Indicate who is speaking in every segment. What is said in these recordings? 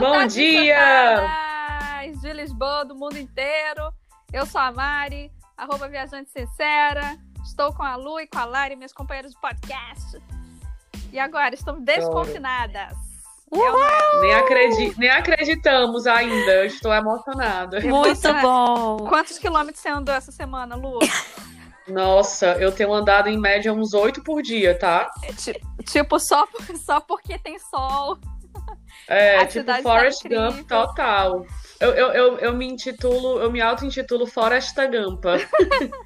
Speaker 1: Bom dia!
Speaker 2: De Lisboa, do mundo inteiro. Eu sou a Mari, arroba Viajante Sincera. Estou com a Lu e com a Lari, minhas companheiras de podcast. E agora, estamos desconfinadas.
Speaker 1: É nem, acredi nem acreditamos ainda. Eu estou emocionada.
Speaker 3: Muito bom.
Speaker 2: Quantos quilômetros você andou essa semana, Lu?
Speaker 1: Nossa, eu tenho andado em média uns oito por dia, tá?
Speaker 2: Tipo, só, só porque tem sol.
Speaker 1: É, A tipo tá Forest tá Gump total. Eu, eu, eu, eu me intitulo, eu me auto-intitulo Forest Gampa.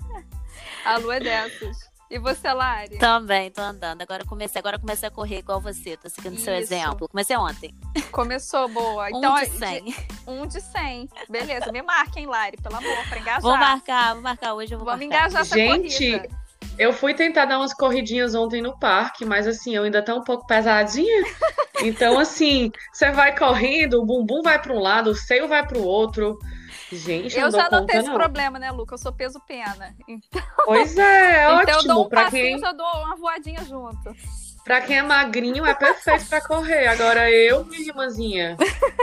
Speaker 2: A Lu é dessas. E você, Lari?
Speaker 3: Também, tô andando. Agora comecei, agora comecei a correr igual você, tô seguindo Isso. seu exemplo. Comecei ontem.
Speaker 2: Começou, boa.
Speaker 3: Então, um de 100.
Speaker 2: De, um de 100. Beleza, me marquem, Lari, pelo amor, pra engajar.
Speaker 3: Vou marcar, vou marcar hoje, eu vou
Speaker 2: Vamos
Speaker 3: marcar.
Speaker 2: engajar essa
Speaker 1: Gente,
Speaker 2: corrida.
Speaker 1: Eu fui tentar dar umas corridinhas ontem no parque, mas assim, eu ainda tô um pouco pesadinha. Então, assim, você vai correndo, o bumbum vai para um lado, o seio vai para o outro. Gente,
Speaker 2: eu
Speaker 1: não
Speaker 2: já não
Speaker 1: conta,
Speaker 2: tenho esse
Speaker 1: não.
Speaker 2: problema, né, Luca? Eu sou peso pena. Então,
Speaker 1: Pois é, é
Speaker 2: então
Speaker 1: ótimo.
Speaker 2: eu dou um passinho,
Speaker 1: quem,
Speaker 2: já dou uma voadinha junto.
Speaker 1: Pra quem é magrinho, é perfeito pra correr. Agora eu, minha irmãzinha,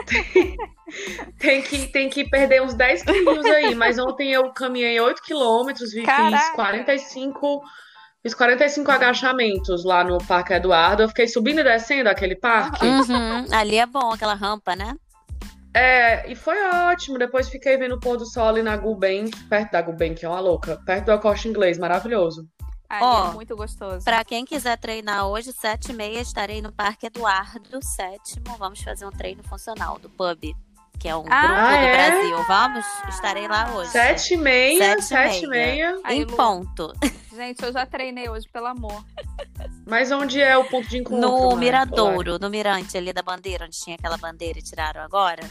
Speaker 1: tem, tem que, tem que perder uns 10 quilinhos aí. Mas ontem eu caminhei 8 quilômetros, fiz
Speaker 2: Caraca.
Speaker 1: 45. Fiz 45 agachamentos lá no Parque Eduardo. Eu fiquei subindo e descendo aquele parque.
Speaker 3: Uhum, ali é bom, aquela rampa, né?
Speaker 1: É, e foi ótimo. Depois fiquei vendo o pôr do sol ali na Gulbenkian, perto da que é uma louca, perto do Acosta Inglês, maravilhoso.
Speaker 2: Ali
Speaker 3: Ó,
Speaker 2: é muito gostoso.
Speaker 3: Pra quem quiser treinar hoje, sete e meia, estarei no Parque Eduardo VII. Vamos fazer um treino funcional do pub, que é um
Speaker 2: Ah,
Speaker 3: grupo do
Speaker 1: é?
Speaker 3: Brasil. Vamos? Estarei lá hoje.
Speaker 1: Sete e meia,
Speaker 3: Sete e
Speaker 1: sete e
Speaker 3: meia.
Speaker 1: meia.
Speaker 2: Aí,
Speaker 3: Em ponto.
Speaker 2: Gente, eu já treinei hoje, pelo amor.
Speaker 1: Mas onde é o ponto de encontro?
Speaker 3: No? Miradouro, no Mirante ali da bandeira, onde tinha aquela bandeira e tiraram agora.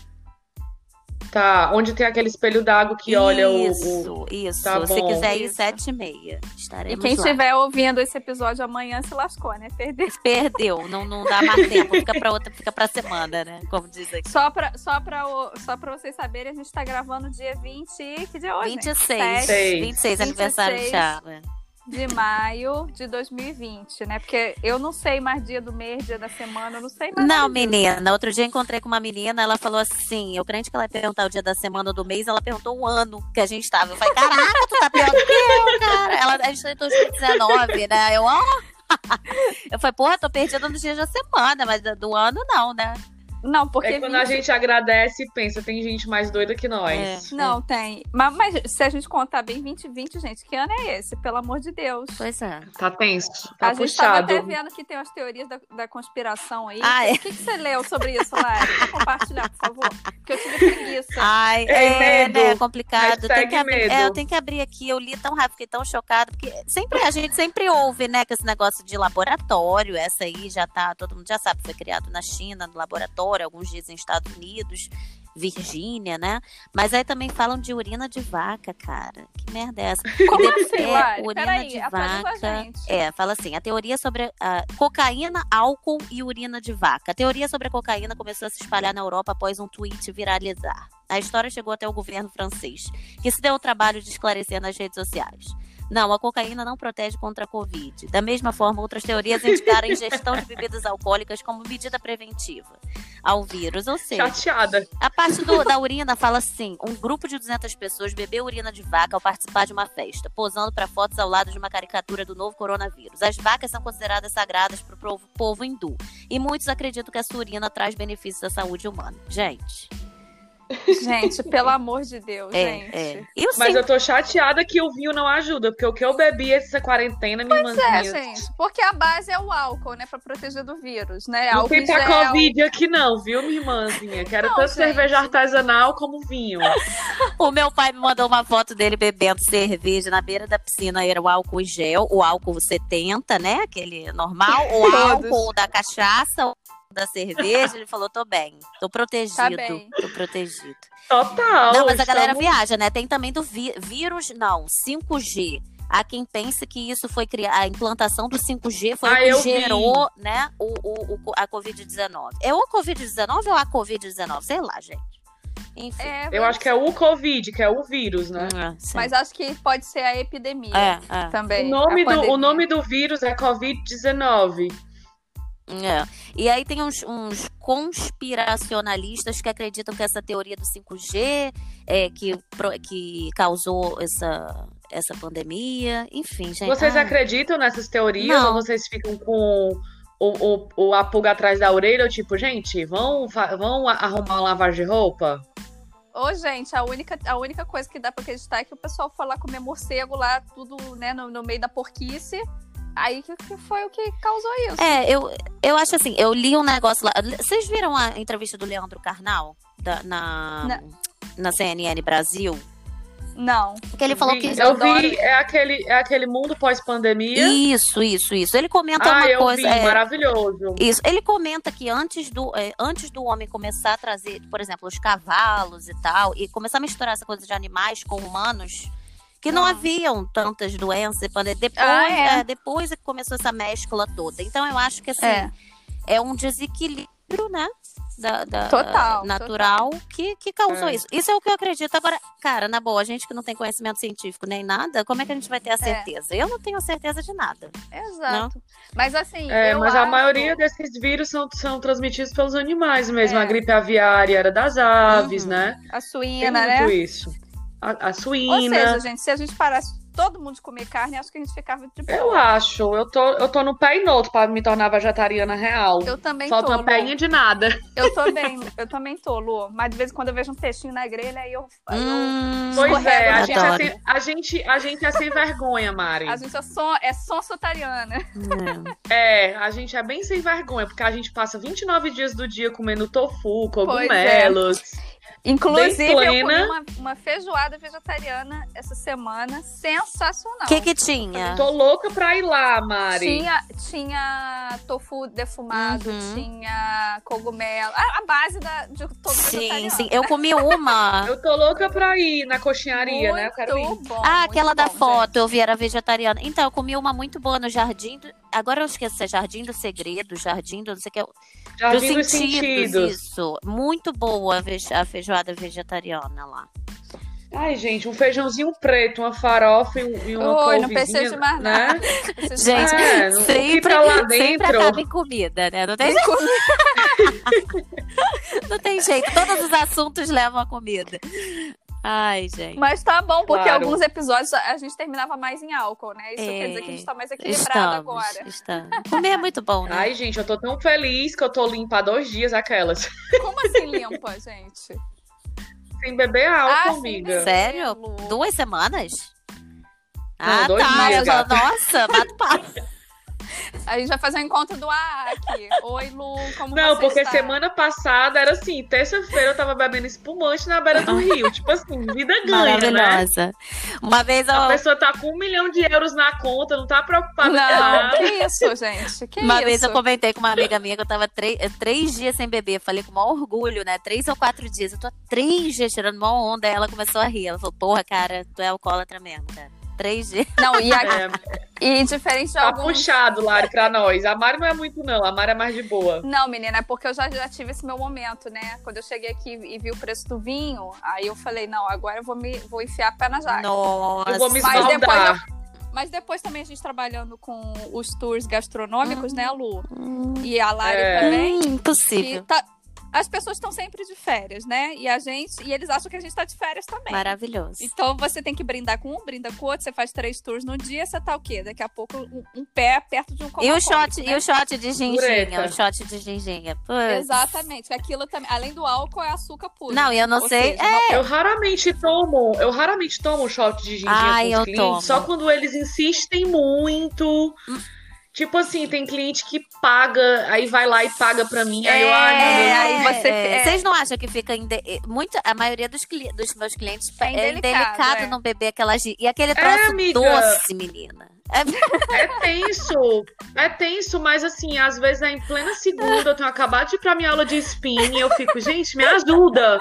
Speaker 1: Tá, onde tem aquele espelho d'água que olha o-.
Speaker 3: Isso, isso.
Speaker 1: Tá
Speaker 3: Se
Speaker 1: bom.
Speaker 3: quiser ir
Speaker 2: Isso.
Speaker 3: sete e meia,
Speaker 2: E
Speaker 3: estaremos
Speaker 2: quem
Speaker 3: lá.
Speaker 2: estiver ouvindo esse episódio amanhã se lascou, né? Perdeu.
Speaker 3: Perdeu, não, não dá mais tempo, fica pra outra, fica pra semana, né? Como diz aqui.
Speaker 2: Só pra, só, pra, o- só pra vocês saberem, a gente tá gravando dia 20. e- Que dia é hoje?
Speaker 3: 26,
Speaker 2: Sete
Speaker 3: 26, aniversário do
Speaker 2: 26. De maio de 2020, né? Porque eu não sei mais dia do mês, dia da semana, eu não sei mais.
Speaker 3: Não, menina, outro dia encontrei com uma menina, ela falou assim, eu crente que ela ia perguntar o dia da semana ou do mês, ela perguntou o ano que a gente tava. Eu falei, caraca, tu tá pior do que eu, cara. Ela, a gente tá em 2019, né? Eu, ó. Eu falei, porra, tô perdida nos dias da semana, mas do ano não, né?
Speaker 2: Não, porque.
Speaker 1: É quando a
Speaker 2: 20
Speaker 1: gente agradece e pensa, tem gente mais doida que nós.
Speaker 3: É.
Speaker 2: Não, tem. Mas, mas se a gente contar bem 2020, gente, que ano é esse? Pelo amor de Deus.
Speaker 3: Pois é.
Speaker 1: Tá tenso, tá
Speaker 2: a gente tava
Speaker 1: puxado.
Speaker 2: até vendo que tem umas teorias da, da conspiração aí.
Speaker 3: Ah, é?
Speaker 2: O que, que você leu sobre isso, Lari? Compartilhar, por favor. Porque eu tive preguiça.
Speaker 3: Ai, é,
Speaker 1: medo.
Speaker 3: né, complicado. Tem que abrir,
Speaker 1: medo.
Speaker 3: é, eu tenho que abrir aqui, eu li tão rápido, fiquei tão chocada, porque sempre a gente sempre ouve, né, que esse negócio de laboratório, essa aí já tá, todo mundo já sabe, foi criado na China, no laboratório, alguns dizem Estados Unidos, Virgínia, né? Mas aí também falam de urina de vaca, cara. Que merda é essa?
Speaker 2: Como
Speaker 3: E
Speaker 2: assim,
Speaker 3: é, urina
Speaker 2: Peraí,
Speaker 3: de vaca. É, fala assim, a teoria sobre a cocaína, álcool e urina de vaca. A teoria sobre a cocaína começou a se espalhar na Europa após um tweet viralizar. A história chegou até o governo francês, que se deu o trabalho de esclarecer nas redes sociais. Não, a cocaína não protege contra a Covid. Da mesma forma, outras teorias indicaram a ingestão de bebidas alcoólicas como medida preventiva ao vírus. Ou seja,
Speaker 1: Chateada.
Speaker 3: a parte do- da urina fala assim: um grupo de 200 pessoas bebeu urina de vaca ao participar de uma festa, posando para fotos ao lado de uma caricatura do novo coronavírus. As vacas são consideradas sagradas para o povo, povo hindu. E muitos acreditam que a sua urina traz benefícios à saúde humana. Gente,
Speaker 2: Gente, pelo amor de Deus,
Speaker 3: é,
Speaker 2: gente.
Speaker 3: é. E o
Speaker 1: Mas
Speaker 3: sim-
Speaker 1: eu tô chateada que o vinho não ajuda, porque o que eu bebi essa quarentena, minha
Speaker 2: Pois é, gente. Porque a base é o álcool, né? Pra proteger do vírus, né?
Speaker 1: Não
Speaker 2: álcool
Speaker 1: tem
Speaker 2: em
Speaker 1: pra
Speaker 2: gel.
Speaker 1: Covid aqui não, viu, minha irmãzinha? Quero
Speaker 2: Não,
Speaker 1: tanto
Speaker 2: gente.
Speaker 1: cerveja artesanal como vinho.
Speaker 3: O meu pai me mandou uma foto dele bebendo cerveja na beira da piscina. Era o álcool em gel, o álcool 70, né? Aquele normal. O álcool da cachaça, da cerveja. Ele falou: tô bem, tô protegido.
Speaker 2: Tá bem.
Speaker 3: Tô protegido.
Speaker 1: Total.
Speaker 3: Não, mas a galera
Speaker 1: estamos-
Speaker 3: viaja, né? Tem também do vi- vírus, não, 5G. Há quem pense que isso foi criar a implantação do 5G foi
Speaker 1: Ah,
Speaker 3: o que
Speaker 1: eu vi.
Speaker 3: gerou, né, o, o, o- a Covid-19. É o Covid-19 ou a Covid-19? Sei lá, gente. Enfim.
Speaker 2: É,
Speaker 1: Eu acho que é o Covid, que é o vírus, né?
Speaker 3: Sim.
Speaker 2: Mas acho que pode ser a epidemia
Speaker 3: é, é.
Speaker 2: também.
Speaker 1: O nome, do,
Speaker 2: pandemia.
Speaker 1: o nome do vírus é Covid-19.
Speaker 3: É. E aí tem uns, uns conspiracionalistas que acreditam que essa teoria do 5G é que, que causou essa, essa pandemia. Enfim, gente.
Speaker 1: Vocês
Speaker 3: ai.
Speaker 1: acreditam nessas teorias
Speaker 3: Não.
Speaker 1: ou vocês ficam com o, o, o a pulga atrás da orelha? Ou tipo, gente, vão, vão arrumar uma lavagem de roupa?
Speaker 2: Ô, gente, a única, a única coisa que dá pra acreditar é que o pessoal foi lá comer morcego lá, tudo, né, no, no meio da porquice. Aí que, que foi o que causou isso.
Speaker 3: É, eu, eu acho assim, eu li um negócio lá. Vocês viram a entrevista do Leandro Carnal da- na,
Speaker 2: Na-
Speaker 3: na CNN Brasil?
Speaker 2: Não.
Speaker 3: Que ele falou
Speaker 1: Vi-
Speaker 3: que.
Speaker 1: Eu vi, é aquele, é aquele mundo pós-pandemia.
Speaker 3: Isso, isso, isso. Ele comenta
Speaker 1: Ah,
Speaker 3: uma
Speaker 1: eu
Speaker 3: coisa.
Speaker 1: vi,
Speaker 3: é,
Speaker 1: maravilhoso.
Speaker 3: Isso. Ele comenta que antes do, é, antes do homem começar a trazer, por exemplo, os cavalos e tal, e começar a misturar essa coisa de animais com humanos, que não
Speaker 2: Ah.
Speaker 3: haviam tantas doenças. e pande- Depois,
Speaker 2: Ah, é.
Speaker 3: é, depois é que começou essa mescla toda. Então eu acho que assim,
Speaker 2: É.
Speaker 3: é, um desequilíbrio, né? Da, da-
Speaker 2: Total,
Speaker 3: natural Que, que causou
Speaker 1: É.
Speaker 3: isso. Isso é o que eu acredito. Agora, cara, na boa, a gente que não tem conhecimento científico nem nada, como é que a gente vai ter a certeza? Eu não tenho certeza de nada.
Speaker 2: Exato. Mas assim.
Speaker 1: É,
Speaker 2: eu
Speaker 1: mas a
Speaker 2: acho-
Speaker 1: maioria desses vírus são, são transmitidos pelos animais mesmo.
Speaker 2: É.
Speaker 1: A gripe aviária era das aves,
Speaker 3: Uhum.
Speaker 1: né?
Speaker 2: A
Speaker 1: Tem
Speaker 2: suína,
Speaker 1: muito
Speaker 2: né?
Speaker 1: isso. A, a
Speaker 2: Ou
Speaker 1: suína.
Speaker 2: seja, gente, se a gente parasse todo mundo de comer carne, acho que a gente ficava de boa.
Speaker 1: Eu acho. Eu tô, eu tô no pé e no outro pra me tornar vegetariana real.
Speaker 2: Eu também
Speaker 1: Falta
Speaker 2: tô,
Speaker 1: uma
Speaker 2: Lu.
Speaker 1: peinha de nada.
Speaker 2: Eu tô bem, eu também tô, Lu. Mas de vez em quando eu vejo um peixinho na grelha, aí eu.
Speaker 3: Hum,
Speaker 1: Pois é, a gente é, sem, a, gente, a gente é sem vergonha, Mari.
Speaker 2: A gente é som, é sonsotariana.
Speaker 3: É.
Speaker 1: É, a gente é bem sem vergonha, porque a gente passa 29 dias do dia comendo tofu,
Speaker 2: Pois
Speaker 1: cogumelos.
Speaker 2: Inclusive, eu comi uma, uma feijoada vegetariana essa semana. Sensacional.
Speaker 3: O que que tinha?
Speaker 1: Tô louca pra ir lá, Mari.
Speaker 2: Tinha, tinha tofu defumado,
Speaker 3: Uhum.
Speaker 2: tinha cogumelo. A, a base da, de todo
Speaker 3: Sim,
Speaker 2: vegetariano.
Speaker 3: sim. Eu comi uma.
Speaker 1: Eu tô louca pra ir na coxinharia, né? Eu quero ir.
Speaker 2: Muito bom.
Speaker 3: Ah,
Speaker 2: muito
Speaker 3: aquela da
Speaker 2: bom,
Speaker 3: foto, eu vi, era vegetariana. Então, eu comi uma muito boa no Jardim. Do... Agora eu esqueço se é Jardim do Segredo, Jardim do não sei o que.
Speaker 1: Jardim dos
Speaker 3: sentidos,
Speaker 1: sentidos.
Speaker 3: isso. Muito boa a, feijoada vegetariana lá.
Speaker 1: Ai, gente, um feijãozinho preto, uma farofa e, um- e uma
Speaker 2: Oi, não precisa de mais
Speaker 1: né?
Speaker 2: nada. Vocês-
Speaker 3: Gente,
Speaker 1: É,
Speaker 3: sempre,
Speaker 1: tá lá
Speaker 3: sempre
Speaker 1: dentro.
Speaker 3: acaba em comida, né? Não tem, não tem jeito. Todos os assuntos levam a comida. Ai, gente.
Speaker 2: Mas tá bom, porque
Speaker 1: Claro.
Speaker 2: alguns episódios a gente terminava mais em álcool, né? Isso
Speaker 3: É,
Speaker 2: quer dizer que a gente tá mais equilibrado
Speaker 3: Estamos,
Speaker 2: agora.
Speaker 3: estamos. Comer é muito bom, né?
Speaker 1: Ai, gente, eu tô tão feliz que eu tô limpa há dois dias, aquelas.
Speaker 2: Como assim limpa, gente?
Speaker 1: Sem beber álcool,
Speaker 2: Ah, sim,
Speaker 1: amiga.
Speaker 3: Sério? Duas semanas?
Speaker 1: Não,
Speaker 3: ah,
Speaker 1: dois
Speaker 3: tá.
Speaker 1: dias,
Speaker 3: nossa, bato papo.
Speaker 2: A gente vai fazer um encontro do AAC. Oi, Lu, como
Speaker 1: Não,
Speaker 2: você
Speaker 1: porque
Speaker 2: está?
Speaker 1: semana passada era assim, terça-feira eu tava bebendo espumante na beira do rio. Tipo assim, vida ganha, né?
Speaker 3: Maravilhosa. Uma vez eu,
Speaker 1: A pessoa tá com um milhão de euros na conta, não tá preocupada com
Speaker 2: Não,
Speaker 1: nada.
Speaker 2: que isso, gente? Que
Speaker 3: uma
Speaker 2: isso?
Speaker 3: vez eu comentei com uma amiga minha que eu tava três, três dias sem beber. Falei com o maior orgulho, né? Três ou quatro dias. Eu tô há três dias tirando uma onda. Aí ela começou a rir. Ela falou, porra, cara, tu é alcoólatra mesmo, cara. Três dias.
Speaker 2: Não, e, a-
Speaker 1: É,
Speaker 2: e diferente de
Speaker 1: tá
Speaker 2: alguns...
Speaker 1: puxado, Lari, pra nós. A Mari não é muito, não. A Mari é mais de boa.
Speaker 2: Não, menina, é porque eu já, já tive esse meu momento, né? Quando eu cheguei aqui e vi o preço do vinho, aí eu falei, não, agora eu vou, me, vou enfiar pé na jaca.
Speaker 3: Nossa.
Speaker 1: Eu vou me
Speaker 2: Mas depois
Speaker 1: esbaldar.
Speaker 2: Mas depois também a gente trabalhando com os tours gastronômicos, né, Lu?
Speaker 3: Hum,
Speaker 2: E a Lari
Speaker 1: É.
Speaker 2: também.
Speaker 3: hum,
Speaker 2: que
Speaker 3: impossível.
Speaker 2: tá- As pessoas estão sempre de férias, né? E a gente. E eles acham que a gente tá de férias também.
Speaker 3: Maravilhoso.
Speaker 2: Então você tem que brindar com um, brinda com o outro, você faz três tours no dia, você tá o quê? Daqui a pouco um, um pé perto de um
Speaker 3: E o shot,
Speaker 2: né?
Speaker 3: e o shot de ginginha, o shot de ginginha.
Speaker 2: Exatamente. Aquilo também, além do álcool, é açúcar puro.
Speaker 3: Não, e eu não
Speaker 2: Ou
Speaker 3: sei.
Speaker 2: seja,
Speaker 3: é,
Speaker 1: Eu raramente tomo, eu raramente tomo shot de gengibre
Speaker 3: Ai,
Speaker 1: com os
Speaker 3: eu
Speaker 1: clientes,
Speaker 3: tomo.
Speaker 1: só quando eles insistem muito. Tipo assim, tem cliente que paga, aí vai lá e paga pra mim, aí eu,
Speaker 2: É,
Speaker 1: ai, meu Deus.
Speaker 2: é, aí você-
Speaker 3: é.
Speaker 2: é.
Speaker 3: Vocês não acham que fica inde... muito a maioria dos, cli- dos meus clientes
Speaker 2: É
Speaker 3: é
Speaker 2: indelicado,
Speaker 3: indelicado
Speaker 2: é.
Speaker 3: não beber aquela gi- e aquele troço
Speaker 1: amiga.
Speaker 3: doce, menina. É-
Speaker 1: É tenso, é tenso, mas assim, às vezes é em plena segunda, eu tenho acabado de ir pra minha aula de spinning, eu fico, gente, me ajuda,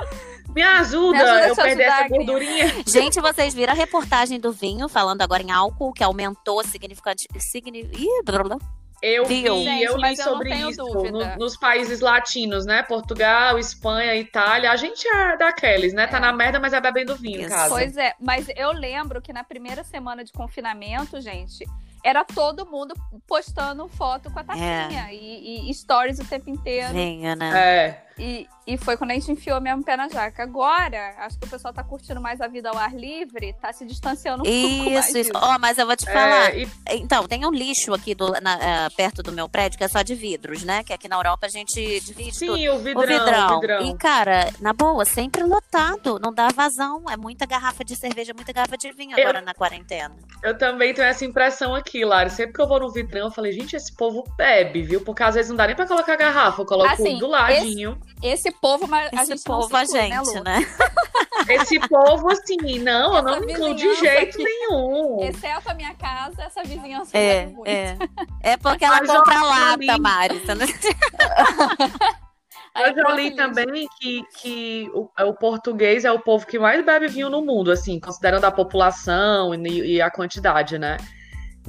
Speaker 1: me ajuda,
Speaker 2: Me ajuda a
Speaker 1: eu perder
Speaker 2: ajudar,
Speaker 1: essa gordurinha.
Speaker 3: Gente, vocês viram a reportagem do vinho falando agora em álcool que aumentou significante signi... Ih, blá, blá.
Speaker 1: Eu vi,
Speaker 2: Gente,
Speaker 1: eu li
Speaker 2: eu
Speaker 1: sobre
Speaker 2: tenho
Speaker 1: isso no- nos países latinos, né? Portugal, Espanha, Itália. A gente é daqueles, né? Tá na merda, mas é bebendo vinho em
Speaker 3: Isso.
Speaker 1: casa.
Speaker 2: Pois é, mas eu lembro que na primeira semana de confinamento, gente, era todo mundo postando foto com a tacinha e, e stories o tempo inteiro.
Speaker 3: Venha, né?
Speaker 1: É.
Speaker 2: E, e foi quando a gente enfiou mesmo o pé na jaca. Agora, acho que o pessoal tá curtindo mais a vida ao ar livre, tá se distanciando um pouco mais
Speaker 3: Isso, isso. Ó, mas eu vou te falar.
Speaker 1: É, e
Speaker 3: Então, tem um lixo aqui do, na- eh, perto do meu prédio que é só de vidros, né? Que aqui na Europa a gente divide tudo.
Speaker 1: sim, o
Speaker 3: O
Speaker 1: vidrão,
Speaker 3: vidrão.
Speaker 1: o vidrão.
Speaker 3: E, cara, na boa, sempre lotado. Não dá vazão. É muita garrafa de cerveja, muita garrafa de vinho
Speaker 1: Eu-
Speaker 3: agora na quarentena.
Speaker 1: Eu também tenho essa impressão aqui, Lari. Sempre que eu vou no vidrão, eu falei, gente, esse povo bebe, viu? Porque às vezes não dá nem pra colocar garrafa. Eu coloco
Speaker 2: Assim,
Speaker 1: do ladinho.
Speaker 2: Esse povo, mas a
Speaker 3: Esse
Speaker 2: gente
Speaker 3: povo, a gente,
Speaker 2: Lu?
Speaker 3: né?
Speaker 1: Esse povo, assim, não, eu não
Speaker 2: Essa
Speaker 1: me incluo de jeito
Speaker 2: aqui.
Speaker 1: nenhum.
Speaker 2: Exceto a minha casa, essa vizinhança
Speaker 3: É,
Speaker 2: bebe muito.
Speaker 3: é. É porque ela
Speaker 1: eu
Speaker 3: compra
Speaker 1: acho
Speaker 3: lata, Mari.
Speaker 1: Eu já li também que, que o, o português é o povo que mais bebe vinho no mundo, assim, considerando a população e, e a quantidade, né?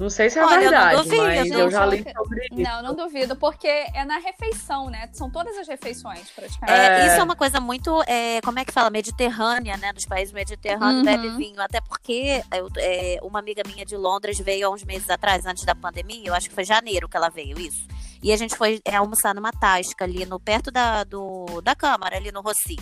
Speaker 1: Não sei se é
Speaker 3: Olha, eu não
Speaker 1: verdade,
Speaker 3: duvido.
Speaker 1: mas
Speaker 2: Não,
Speaker 1: eu já li sobre isso.
Speaker 2: Não, não duvido, porque é na refeição, né? São todas as refeições, praticamente.
Speaker 3: É,
Speaker 1: É.
Speaker 3: Isso é uma coisa muito, é, como é que fala, mediterrânea, né? Dos países mediterrâneos
Speaker 2: Uhum.
Speaker 3: bebe vinho. Até porque eu- é, uma amiga minha de Londres veio há uns meses atrás, antes da pandemia, eu acho que foi janeiro que ela veio, isso. E a gente foi é, almoçar numa tasca ali, no, perto da, do, da Câmara, ali no Rocio.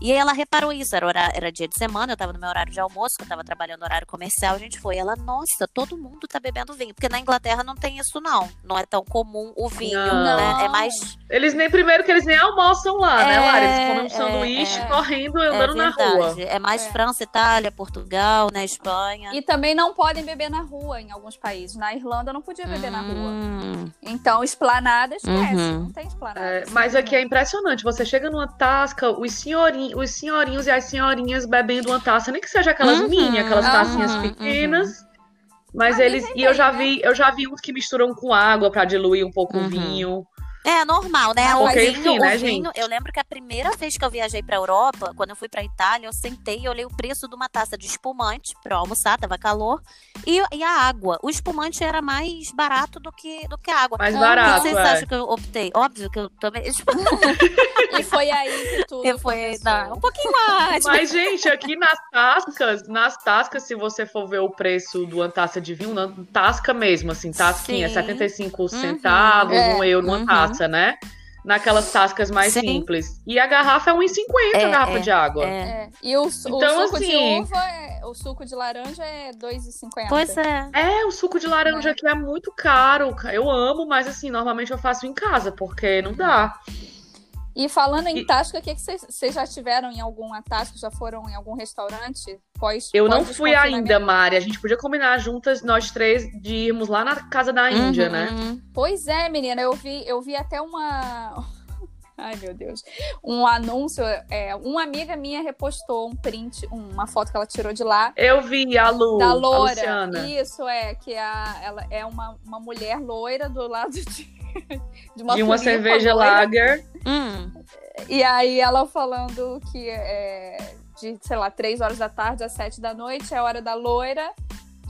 Speaker 3: E aí ela reparou isso, era, hora- era dia de semana, eu tava no meu horário de almoço, que eu tava trabalhando no horário comercial, a gente foi. Ela, nossa, todo mundo tá bebendo vinho. Porque na Inglaterra não tem isso, não. Não é tão comum o vinho,
Speaker 1: Não.
Speaker 3: né? É mais
Speaker 1: Eles nem, primeiro que eles nem almoçam lá, né,
Speaker 3: É,
Speaker 1: Lari? Eles comem um
Speaker 3: é,
Speaker 1: sanduíche
Speaker 2: é.
Speaker 1: correndo e
Speaker 3: É
Speaker 1: andando na rua.
Speaker 3: É mais
Speaker 2: É.
Speaker 3: França, Itália, Portugal, né, Espanha.
Speaker 2: E também não podem beber na rua em alguns países. Na Irlanda não podia beber na rua.
Speaker 3: Hum,
Speaker 2: Então, esplanada esquece.
Speaker 3: Uhum.
Speaker 2: Não tem esplanada.
Speaker 1: É, mas aqui é impressionante. Você chega numa tasca, os, os senhorinhos e as senhorinhas bebendo uma taça, nem que seja aquelas
Speaker 3: Uhum,
Speaker 1: mini, aquelas
Speaker 2: uhum,
Speaker 1: tacinhas
Speaker 3: uhum.
Speaker 1: pequenas. Mas
Speaker 2: Ah,
Speaker 1: eles.
Speaker 2: dizem
Speaker 1: E eu já
Speaker 2: né?
Speaker 1: vi, eu já vi uns que misturam com água pra diluir um pouco
Speaker 3: Uhum.
Speaker 1: o vinho.
Speaker 3: É normal, né? O
Speaker 1: Porque,
Speaker 3: vinho, o
Speaker 1: né,
Speaker 3: vinho,
Speaker 1: gente?
Speaker 3: eu lembro que a primeira vez que eu viajei pra Europa, quando eu fui pra Itália, eu sentei e olhei o preço de uma taça de espumante pra eu almoçar, tava calor, e, e a água. O espumante era mais barato do que, do que a água.
Speaker 1: Mais
Speaker 2: Ah,
Speaker 3: O que
Speaker 1: barato,
Speaker 3: vocês
Speaker 1: é.
Speaker 3: acham que eu optei? Óbvio que eu também.
Speaker 2: E foi aí que tudo
Speaker 3: Eu fui
Speaker 2: começou.
Speaker 3: dar um pouquinho mais.
Speaker 1: Mas, gente, aqui nas tascas, nas tascas, se você for ver o preço de uma taça de vinho, na tasca mesmo, assim, tasquinha,
Speaker 3: Sim.
Speaker 1: 75
Speaker 3: Uhum.
Speaker 1: centavos,
Speaker 2: É.
Speaker 1: um euro uma
Speaker 3: Uhum.
Speaker 1: taça, né? Naquelas tascas mais
Speaker 3: Sim.
Speaker 1: simples. E a garrafa é 1,50 a
Speaker 3: É,
Speaker 1: garrafa
Speaker 3: é,
Speaker 1: de água.
Speaker 3: É.
Speaker 2: É. E o, su- o
Speaker 1: Então,
Speaker 2: suco de
Speaker 1: assim-
Speaker 2: uva, é- o suco de laranja é 2,50.
Speaker 3: Pois é.
Speaker 1: É, o suco de laranja
Speaker 2: Né?
Speaker 1: aqui é muito caro. Eu amo, mas assim, normalmente eu faço em casa, porque não dá.
Speaker 2: E falando em
Speaker 1: E-
Speaker 2: tasca, o que que vocês já tiveram em alguma tasca? Já foram em algum restaurante? Pós,
Speaker 1: Eu não
Speaker 2: pós
Speaker 1: fui
Speaker 2: desconfinamento?
Speaker 1: ainda, Mari. A gente podia combinar juntas, nós três, de irmos lá na casa da Índia,
Speaker 3: Uhum,
Speaker 1: né?
Speaker 3: uhum.
Speaker 2: Pois é, menina, eu vi, eu vi até uma. Ai, meu Deus. Um anúncio. É, uma amiga minha repostou um print, uma foto que ela tirou de lá.
Speaker 1: Eu vi a Lu,
Speaker 2: da
Speaker 1: a
Speaker 2: loura.
Speaker 1: Luciana.
Speaker 2: Isso, é, que a, ela é uma, uma mulher loira do lado de uma,
Speaker 1: de uma cerveja lager.
Speaker 3: Hum.
Speaker 2: E aí ela falando que é de, sei lá, 3 horas da tarde às 7 da noite é a hora da loira,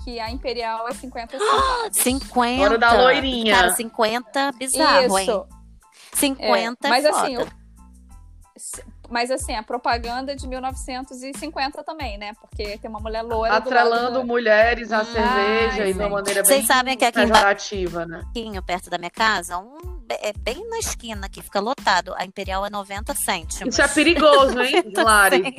Speaker 2: que a Imperial é 50 centavos.
Speaker 3: 50.
Speaker 1: Hora da loirinha.
Speaker 3: Cara, 50 bizarro, hein?
Speaker 2: Isso.
Speaker 3: 50 é,
Speaker 2: mas assim,
Speaker 3: foda.
Speaker 2: Mas assim, a propaganda é de 1950 também, né? Porque tem uma mulher loira do
Speaker 1: Atrelando
Speaker 2: lado do...
Speaker 1: mulheres à
Speaker 3: Hum.
Speaker 1: cerveja
Speaker 2: Ai,
Speaker 1: e de uma maneira
Speaker 3: Vocês
Speaker 1: bem
Speaker 3: que aqui
Speaker 1: pejorativa, né?
Speaker 3: pouquinho perto da minha casa, um, é bem na esquina aqui, fica lotado. A Imperial é 90 cêntimos.
Speaker 1: Isso é perigoso, hein, Lari?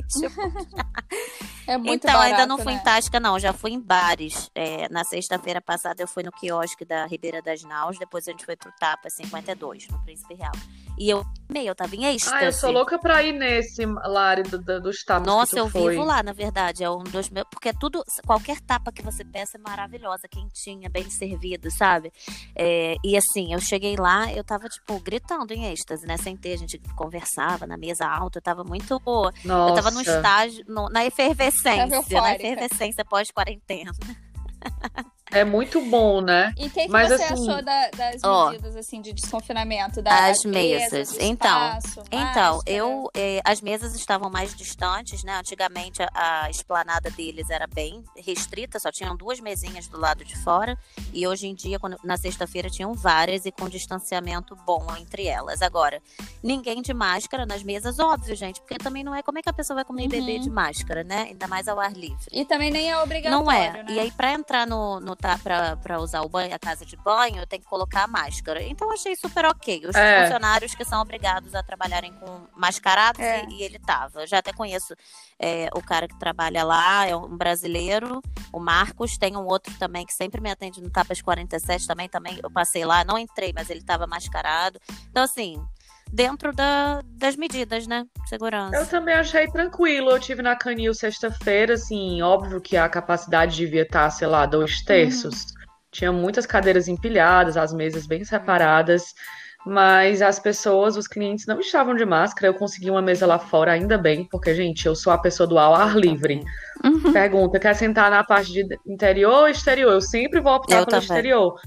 Speaker 2: É muito
Speaker 3: então, ainda
Speaker 2: barato,
Speaker 3: não fui
Speaker 2: né?
Speaker 3: em Tasca, não. Já fui em bares. É, na sexta-feira passada, eu fui no quiosque da Ribeira das Naus. Depois a gente foi pro Tapa 52, no Príncipe Real. E eu amei, eu tava em êxtase.
Speaker 1: Ah, eu sou louca pra ir nesse, Lari, do, do, dos tapas
Speaker 3: Nossa,
Speaker 1: que tu
Speaker 3: eu
Speaker 1: foi.
Speaker 3: vivo lá, na verdade. É um dos meus. Porque tudo, qualquer tapa que você peça é maravilhosa, quentinha, bem servido, sabe? É, e assim, eu cheguei lá, eu tava, tipo, gritando em êxtase, né? Sentei, a gente conversava na mesa alta, eu tava muito.
Speaker 1: Nossa.
Speaker 3: Eu tava no estágio, no- na
Speaker 2: Tava
Speaker 3: efervescência, na
Speaker 2: eufórica.
Speaker 3: efervescência pós-quarentena.
Speaker 1: É muito bom, né?
Speaker 2: E o que, que
Speaker 1: Mas,
Speaker 2: você
Speaker 1: assim,
Speaker 2: achou da- das
Speaker 3: ó,
Speaker 2: medidas assim, de desconfinamento? Da
Speaker 3: as mesas. Então,
Speaker 2: espaço,
Speaker 3: Então,
Speaker 2: máscara?
Speaker 3: eu eh, as mesas estavam mais distantes, né? Antigamente a, a esplanada deles era bem restrita, só tinham duas mesinhas do lado de fora. E hoje em dia, quando- na sexta-feira, tinham várias e com distanciamento bom entre elas. Agora, ninguém de máscara nas mesas, óbvio, gente, porque também não é como é que a pessoa vai comer
Speaker 2: Uhum.
Speaker 3: de máscara, né? Ainda mais ao ar livre.
Speaker 2: E também nem é obrigatório,
Speaker 3: Não é.
Speaker 2: né?
Speaker 3: E aí, pra entrar no, no botar pra usar o banho, a casa de banho, tem que colocar a máscara. Então achei super ok. Os
Speaker 1: É.
Speaker 3: funcionários que são obrigados a trabalharem com mascarados
Speaker 2: É.
Speaker 3: e, e ele tava. Eu já até conheço é, o cara que trabalha lá, é um brasileiro, o Marcos, tem um outro também que sempre me atende no Tapas 47 também, também eu passei lá, não entrei, mas ele tava mascarado. Então, assim, dentro da- das medidas, né? Segurança.
Speaker 1: Eu também achei tranquilo. Eu tive na Canil sexta-feira, assim, óbvio que a capacidade devia estar, sei lá, dois terços. Tinha muitas cadeiras empilhadas, as mesas bem separadas, mas as pessoas, os clientes não estavam de máscara. Eu consegui uma mesa lá fora, ainda bem, porque, gente, eu sou a pessoa do ao ar livre.
Speaker 3: Uhum.
Speaker 1: Pergunta, quer sentar na parte de interior ou exterior? Eu sempre vou optar
Speaker 3: Eu
Speaker 1: pelo
Speaker 3: também.
Speaker 1: exterior.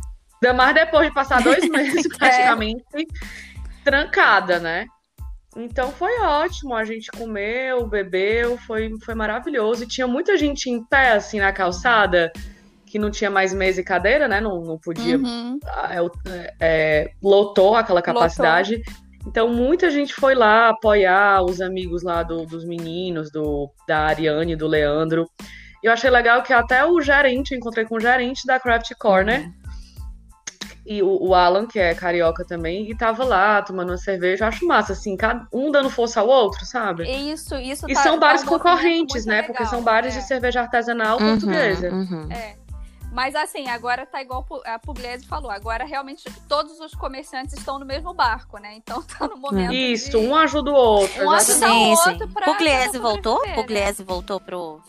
Speaker 1: Ainda mais depois de passar dois meses praticamente trancada, né? Então foi ótimo, a gente comeu, bebeu, foi, foi maravilhoso. E tinha muita gente em pé, assim, na calçada, que não tinha mais mesa e cadeira, né? Não, não podia
Speaker 2: Uhum.
Speaker 1: é, o- é, lotou aquela capacidade. Então, muita gente foi lá apoiar os amigos lá do- dos meninos, do, da Ariane, do Leandro. E eu achei legal que até o gerente, eu encontrei com o gerente da Craft Corner, e o, o Alan, que é carioca também, e tava lá tomando uma cerveja. Eu acho massa, assim, cada, um dando força ao outro, sabe?
Speaker 2: Isso, isso
Speaker 1: E
Speaker 2: tá-
Speaker 1: são
Speaker 2: tá
Speaker 1: bares
Speaker 2: movimento
Speaker 1: concorrentes, né?
Speaker 2: legal,
Speaker 1: Porque são bares
Speaker 2: é.
Speaker 1: de cerveja artesanal
Speaker 3: Uhum,
Speaker 1: portuguesa.
Speaker 3: uhum.
Speaker 2: É. Mas assim, agora tá igual a Pugliese falou. Agora realmente todos os comerciantes estão no mesmo barco, né? Então tá no momento.
Speaker 1: Isso,
Speaker 2: de...
Speaker 1: um ajuda o outro.
Speaker 2: Um ajuda o
Speaker 3: Sim, sim.
Speaker 2: outro pra-
Speaker 3: Pugliese voltou?
Speaker 2: né?
Speaker 3: Pugliese voltou pro.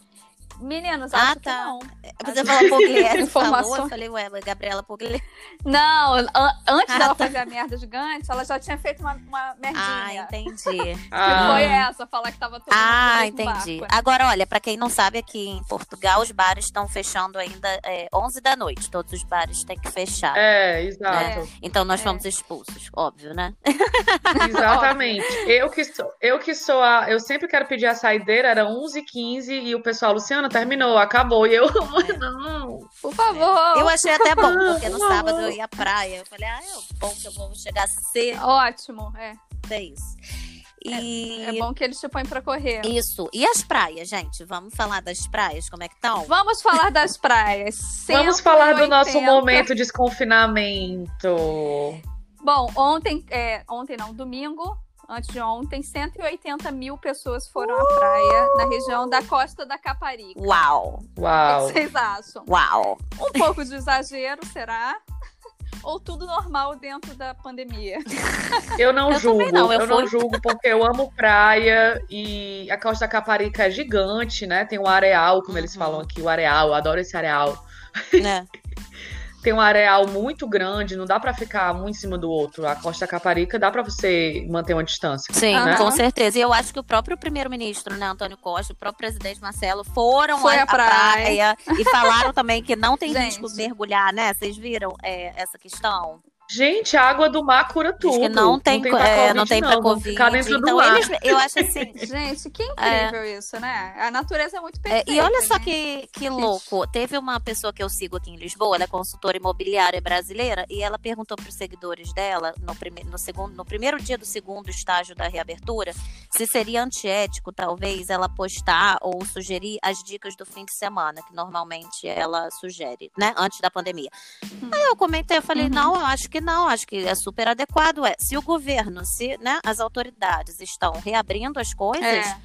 Speaker 2: Meninos,
Speaker 3: Ah,
Speaker 2: acho que
Speaker 3: tá.
Speaker 2: não.
Speaker 3: Você
Speaker 2: Acho-
Speaker 3: falou Pugliese, falou,
Speaker 2: Informação.
Speaker 3: eu falei, ué, Gabriela Pugliese.
Speaker 2: Não, an- antes
Speaker 3: Ah,
Speaker 2: dela
Speaker 3: tá.
Speaker 2: fazer a merda gigante, ela já tinha feito uma, uma
Speaker 3: Ah,
Speaker 2: merdinha.
Speaker 3: entendi.
Speaker 2: que
Speaker 1: Ah.
Speaker 2: foi essa, falar que tava todo mundo no
Speaker 3: Ah, entendi.
Speaker 2: barco, né?
Speaker 3: Agora, olha, pra quem não sabe, aqui em Portugal, os bares estão fechando ainda é, 11 da noite. Todos os bares têm que fechar.
Speaker 1: É, exato.
Speaker 3: Então nós
Speaker 2: É.
Speaker 3: fomos expulsos, óbvio, né?
Speaker 1: Exatamente. eu que sou, eu que sou a, eu sempre quero pedir a saideira, era 11h15 e o pessoal, Terminou, acabou. E eu, não.
Speaker 2: Por favor.
Speaker 3: Eu achei até bom, porque no sábado eu ia à praia. Eu falei, ah, é bom que eu vou chegar cedo,
Speaker 2: Ótimo, é.
Speaker 3: é isso. E
Speaker 2: É bom que eles te põem pra correr.
Speaker 3: isso. E as praias, gente? Vamos falar das praias, como é que estão?
Speaker 2: Vamos falar das praias.
Speaker 1: Vamos falar do nosso
Speaker 2: 180.
Speaker 1: momento de desconfinamento.
Speaker 2: Bom, ontem, é, ontem não, domingo, antes de ontem, 180 mil pessoas foram à praia na região da Costa da Caparica.
Speaker 3: Uau!
Speaker 2: O
Speaker 1: Uau.
Speaker 2: que vocês acham?
Speaker 3: Uau!
Speaker 2: Um pouco de exagero, será? Ou tudo normal dentro da pandemia?
Speaker 1: Eu não
Speaker 3: Eu
Speaker 1: julgo,
Speaker 3: não, eu
Speaker 1: eu não julgo porque eu amo praia e a Costa da Caparica é gigante, né? Tem um areal, como eles
Speaker 3: Uhum.
Speaker 1: falam aqui, o areal, eu adoro esse areal.
Speaker 3: Né?
Speaker 1: Tem um areal muito grande, não dá pra ficar um em cima do outro. A Costa da Caparica dá pra você manter uma distância.
Speaker 3: Sim,
Speaker 2: Aham.
Speaker 3: com certeza. E eu acho que o próprio primeiro-ministro, né, Antônio Costa, o próprio presidente Marcelo, foram
Speaker 2: Foi
Speaker 3: à,
Speaker 2: à
Speaker 3: à
Speaker 2: praia.
Speaker 3: praia e falaram também que não tem
Speaker 2: Gente.
Speaker 3: risco de mergulhar, né? Vocês viram é, essa questão?
Speaker 1: Gente, a água do mar cura tudo.
Speaker 3: que não tem,
Speaker 1: pra
Speaker 3: é,
Speaker 1: Covid,
Speaker 3: não tem pra
Speaker 1: Vamos
Speaker 3: Covid.
Speaker 1: Ficar dentro do
Speaker 3: então,
Speaker 1: mar.
Speaker 3: eles, eu acho assim.
Speaker 2: Gente, que incrível isso, né? A natureza é muito
Speaker 3: É,
Speaker 2: perfeita.
Speaker 3: e olha só
Speaker 2: né?
Speaker 3: que, que louco. Teve uma pessoa que eu sigo aqui em Lisboa, ela é consultora imobiliária brasileira, e ela perguntou para os seguidores dela, no, prime no, segundo, no primeiro dia do segundo estágio da reabertura, se seria antiético, talvez, ela postar ou sugerir as dicas do fim de semana, que normalmente ela sugere, né? Antes da pandemia. Aí eu comentei, eu falei,
Speaker 2: Uhum.
Speaker 3: não, eu acho que não, acho que é super adequado. É, se o governo, se né, as autoridades estão reabrindo as coisas,
Speaker 2: É.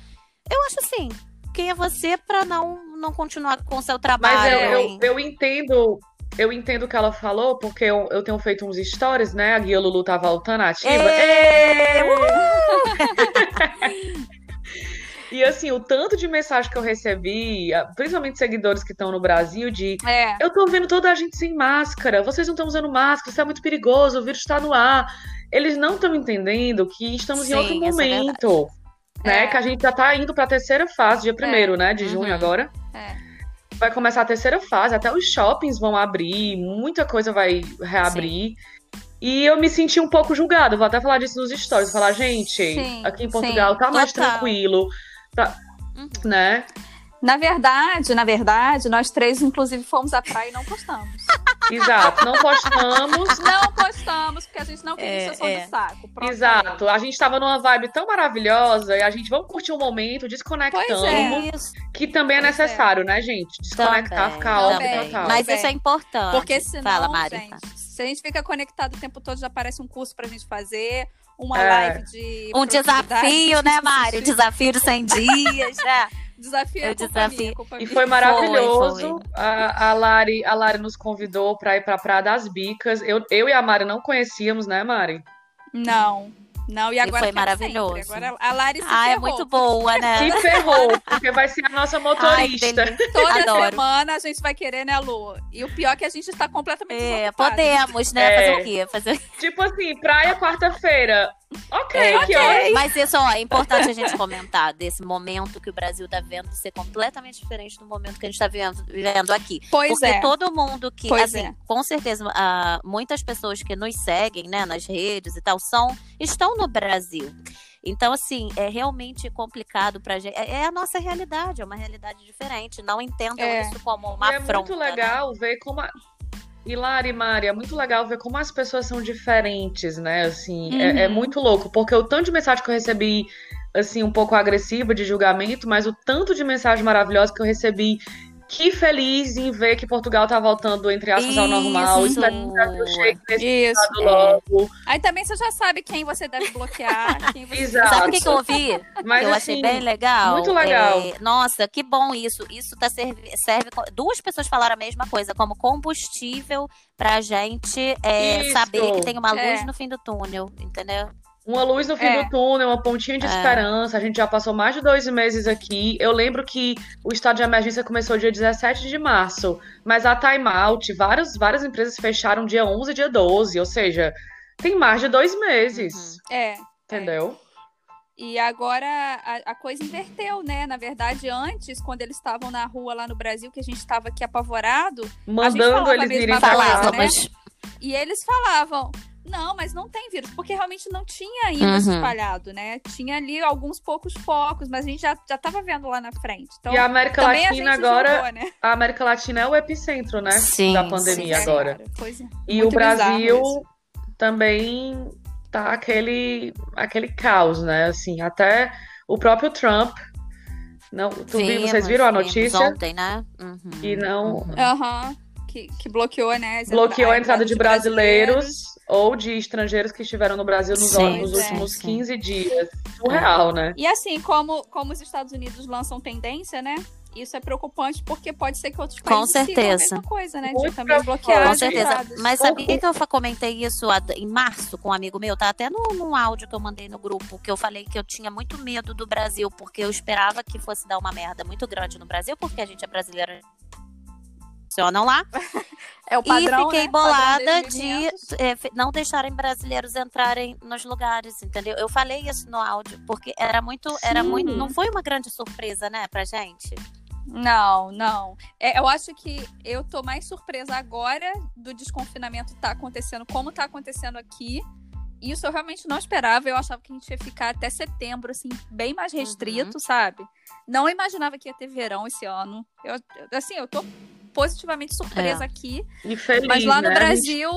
Speaker 3: eu acho assim, quem é você para não, não continuar com o seu
Speaker 1: Mas
Speaker 3: trabalho?
Speaker 1: eu, eu,
Speaker 3: hein?
Speaker 1: eu entendo. Eu entendo o que ela falou, porque eu, eu tenho feito uns stories, né? A Guia Lulu tá voltando ativa.
Speaker 3: Ê,
Speaker 1: E assim, o tanto de mensagem que eu recebi, principalmente seguidores que estão no Brasil, de
Speaker 2: É.
Speaker 1: eu tô vendo toda a gente sem máscara, vocês não estão usando máscara, isso é muito perigoso, o vírus está no ar. Eles não estão entendendo que estamos
Speaker 3: Sim,
Speaker 1: em outro
Speaker 3: é
Speaker 1: momento. né?
Speaker 2: É.
Speaker 1: Que a gente já tá indo pra terceira fase, dia primeiro, né? De junho
Speaker 3: Uhum.
Speaker 1: agora.
Speaker 2: É.
Speaker 1: Vai começar a terceira fase, até os shoppings vão abrir, muita coisa vai reabrir. E eu me senti um pouco julgada, vou até falar disso nos stories, falar, gente,
Speaker 2: Sim,
Speaker 1: aqui em
Speaker 2: sim,
Speaker 1: Portugal tá mais
Speaker 3: total.
Speaker 1: tranquilo, tá,
Speaker 3: Uhum.
Speaker 1: né?
Speaker 2: Na verdade, na verdade, nós três, inclusive, fomos à praia e não gostamos.
Speaker 1: Exato, não postamos.
Speaker 2: Não postamos, porque a gente não queria
Speaker 3: É,
Speaker 2: encheção
Speaker 3: é.
Speaker 2: de saco. Pronto,
Speaker 1: Exato, a gente tava numa vibe tão maravilhosa e a gente vamos curtir um momento, desconectamos,
Speaker 2: é.
Speaker 1: Que também é
Speaker 2: Pois é.
Speaker 1: necessário, né, gente? Desconectar,
Speaker 3: Também,
Speaker 1: ficar off
Speaker 2: também.
Speaker 1: total.
Speaker 3: Mas isso é importante.
Speaker 2: Porque senão,
Speaker 3: Fala, Mari.
Speaker 2: gente, se a gente fica conectado o tempo todo, já aparece um curso pra gente fazer, uma
Speaker 1: É.
Speaker 2: live de.
Speaker 3: Um desafio, né,
Speaker 2: assistir.
Speaker 3: Desafio de 100 dias, né?
Speaker 2: Desafio é
Speaker 3: Eu
Speaker 2: culpa
Speaker 3: desafio-
Speaker 1: E foi maravilhoso.
Speaker 3: foi.
Speaker 1: A, a, Lari, a Lari nos convidou para ir para Praia das Bicas. Eu, eu e a Mari não conhecíamos, né, Mari?
Speaker 2: Não, não, e agora
Speaker 3: foi
Speaker 2: quero
Speaker 3: maravilhoso.
Speaker 2: sempre. Agora a Lari se
Speaker 3: Ah, é muito boa, né?
Speaker 1: Se ferrou, porque vai ser a nossa
Speaker 3: Ai,
Speaker 1: motorista.
Speaker 3: delícia.
Speaker 2: Toda
Speaker 3: Adoro.
Speaker 2: semana a gente vai querer, né, Lu? E o pior é que a gente está completamente
Speaker 3: É, podemos, né?
Speaker 1: É.
Speaker 3: Fazer o quê? Fazer...
Speaker 1: tipo assim, praia quarta-feira. Ok,
Speaker 3: É,
Speaker 1: que
Speaker 3: ok.
Speaker 1: horas?
Speaker 3: Mas isso, ó, é importante a gente comentar desse momento que o Brasil tá vendo ser completamente diferente do momento que a gente tá vivendo, vivendo aqui.
Speaker 2: Pois
Speaker 3: Porque
Speaker 2: é.
Speaker 3: todo mundo que,
Speaker 2: Pois
Speaker 3: assim,
Speaker 2: é.
Speaker 3: com certeza, ah, muitas pessoas que nos seguem, né, nas redes e tal, são, estão no Brasil. Então, assim, é realmente complicado pra gente. É é a nossa realidade, é uma realidade diferente. Não entendam
Speaker 2: É.
Speaker 3: isso como uma
Speaker 1: E é
Speaker 3: afronta.
Speaker 1: muito
Speaker 3: né?
Speaker 1: legal ver como. A... E Lari e Mari, é muito legal ver como as pessoas são diferentes, né? Assim, é, é
Speaker 2: Uhum.
Speaker 1: muito louco, porque o tanto de mensagem que eu recebi, assim, um pouco agressiva de julgamento, mas o tanto de mensagem maravilhosa que eu recebi. Que feliz em ver que Portugal tá voltando, entre aspas, ao normal.
Speaker 3: Isso.
Speaker 2: Isso.
Speaker 1: logo.
Speaker 2: Aí também você já sabe quem você deve bloquear, quem você
Speaker 1: Exato.
Speaker 3: Sabe o que, que eu ouvi?
Speaker 1: Mas
Speaker 3: eu
Speaker 1: assim,
Speaker 3: achei bem legal.
Speaker 1: muito legal.
Speaker 3: É, nossa, que bom isso. Isso tá serve, serve. Duas pessoas falaram a mesma coisa, como combustível pra gente é, saber que tem uma luz
Speaker 2: É.
Speaker 3: no fim do túnel, entendeu?
Speaker 1: Uma luz no fim
Speaker 2: É.
Speaker 1: do túnel, uma pontinha de
Speaker 3: É.
Speaker 1: esperança. A gente já passou mais de dois meses aqui. Eu lembro que o estado de emergência começou dia 17 de março, mas a timeout, várias, várias empresas fecharam dia 11 e dia 12, ou seja, tem mais de dois meses,
Speaker 2: É.
Speaker 1: entendeu?
Speaker 2: E agora a, a coisa inverteu, né? Na verdade, antes, quando eles estavam na rua lá no Brasil, que a gente estava aqui apavorado,
Speaker 1: Mandando eles irem pra
Speaker 2: né? e eles falavam. Não, mas não tem vírus, porque realmente não tinha ainda se
Speaker 3: Uhum.
Speaker 2: espalhado, né? Tinha ali alguns poucos focos, mas a gente já, já tava vendo lá na frente. Então,
Speaker 1: E a América
Speaker 2: a
Speaker 1: Latina
Speaker 2: gente
Speaker 1: agora,
Speaker 2: julgou, né?
Speaker 1: a América Latina é o epicentro, né,
Speaker 3: Sim,
Speaker 1: da pandemia
Speaker 3: sim, sim.
Speaker 1: agora.
Speaker 2: É.
Speaker 1: E
Speaker 2: Muito
Speaker 1: o Brasil também tá aquele, aquele caos, né? Assim, até o próprio Trump. Não, tu vi,
Speaker 3: Vimos,
Speaker 1: vocês viram a notícia?
Speaker 3: Ontem, né? Uhum,
Speaker 1: E não-
Speaker 3: uhum.
Speaker 2: Aham. Que, que bloqueou, né?
Speaker 1: Bloqueou a entrada de brasileiros ou de estrangeiros que estiveram no Brasil nos,
Speaker 3: Sim,
Speaker 1: nos últimos
Speaker 3: sim.
Speaker 1: 15 dias. Surreal, né?
Speaker 2: E assim, como, como os Estados Unidos lançam tendência, né? Isso é preocupante porque pode ser que outros
Speaker 3: Com
Speaker 2: países a
Speaker 3: certeza.
Speaker 2: mesma coisa, né? De
Speaker 1: Muito
Speaker 2: também bloquear.
Speaker 3: Com certeza.
Speaker 2: entradas.
Speaker 3: Mas sabia que eu comentei isso em março com um amigo meu? Tá até no, num áudio que eu mandei no grupo, que eu falei que eu tinha muito medo do Brasil, porque eu esperava que fosse dar uma merda muito grande no Brasil, porque a gente é brasileira. Funcionam lá.
Speaker 2: É o padrão,
Speaker 3: e fiquei
Speaker 2: né?
Speaker 3: Bolada de
Speaker 2: 1500.
Speaker 3: é, não deixarem brasileiros entrarem nos lugares, entendeu? Eu falei isso no áudio, porque era muito, era
Speaker 1: Sim.
Speaker 3: muito, não foi uma grande surpresa, né, pra gente.
Speaker 2: Não, não. É, eu acho que eu tô mais surpresa agora do desconfinamento tá acontecendo como tá acontecendo aqui. Isso eu realmente não esperava. Eu achava que a gente ia ficar até setembro, assim, bem mais restrito, sabe? Não imaginava que ia ter verão esse ano. Eu- assim, eu tô positivamente surpresa
Speaker 3: É.
Speaker 2: aqui.
Speaker 1: E feliz,
Speaker 2: Mas lá no
Speaker 1: né? A gente-
Speaker 2: Brasil,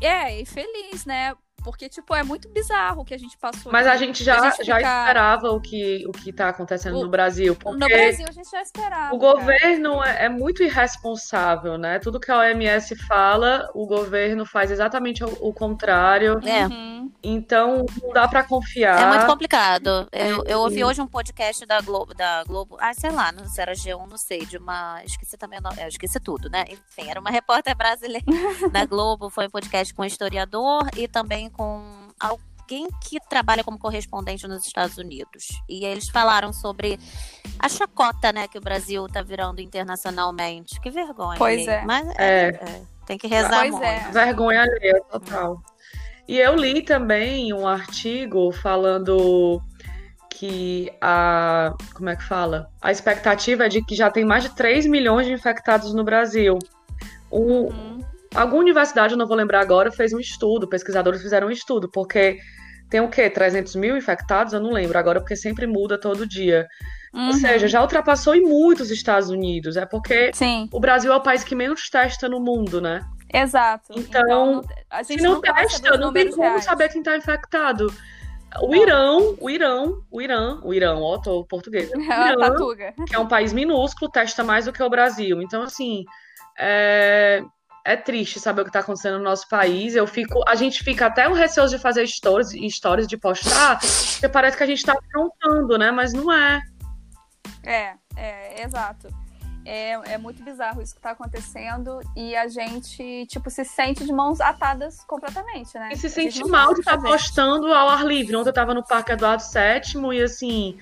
Speaker 2: é, e feliz, né? Porque, tipo, é muito bizarro o que a gente passou.
Speaker 1: Mas a gente já,
Speaker 2: A gente
Speaker 1: já
Speaker 2: fica-
Speaker 1: esperava o que, o que tá acontecendo
Speaker 2: O-
Speaker 1: no Brasil. Porque
Speaker 2: No Brasil a gente já esperava.
Speaker 1: o governo é, é muito irresponsável, né? Tudo que a OMS fala, o governo faz exatamente o, o contrário.
Speaker 3: É.
Speaker 2: Uhum.
Speaker 1: Então, não dá pra confiar.
Speaker 3: É muito complicado. Eu, eu ouvi hoje um podcast da Globo, da Globo, ah, sei lá, não sei se era G1, não sei, de uma, esqueci também, o nome, eu esqueci tudo, né? Enfim, era uma repórter brasileira da Globo, foi um podcast com um historiador e também com alguém que trabalha como correspondente nos Estados Unidos. E eles falaram sobre a chacota, né, que o Brasil tá virando internacionalmente. Que vergonha.
Speaker 2: Pois é.
Speaker 3: Mas
Speaker 1: É.
Speaker 3: é, tem que rezar
Speaker 2: Pois
Speaker 3: muito.
Speaker 2: é.
Speaker 1: Vergonha alheia, total. E eu li também um artigo falando que a. Como é que fala? A expectativa é de que já tem mais de 3 milhões de infectados no Brasil. Um,
Speaker 2: Uhum.
Speaker 1: Alguma universidade, eu não vou lembrar agora, fez um estudo, pesquisadores fizeram um estudo, porque tem o quê? 300 mil infectados? Eu não lembro agora, porque sempre muda todo dia. Ou
Speaker 2: Uhum.
Speaker 1: seja, já ultrapassou em muitos Estados Unidos. É porque
Speaker 2: Sim.
Speaker 1: o Brasil é o país que menos testa no mundo, né?
Speaker 2: Exato.
Speaker 1: Então,
Speaker 2: a gente
Speaker 1: Se não testa, não tem como
Speaker 2: reais.
Speaker 1: saber quem tá infectado. O. Irão, o Irão, o Irã, o Irã, ó, tô português. O Irã, que é um país minúsculo, testa mais do que o Brasil. Então, assim, é, é triste saber o que está acontecendo no nosso país. Eu fico, a gente fica até um receoso de fazer stories, stories de postar, porque parece que a gente está afrontando, né? Mas não é.
Speaker 2: É, é, exato. É, é muito bizarro isso que tá acontecendo e a gente, tipo, se sente de mãos atadas completamente, né?
Speaker 1: E se sente mal de estar
Speaker 2: fazer.
Speaker 1: postando ao ar livre. Ontem eu tava no Parque Eduardo VII e assim,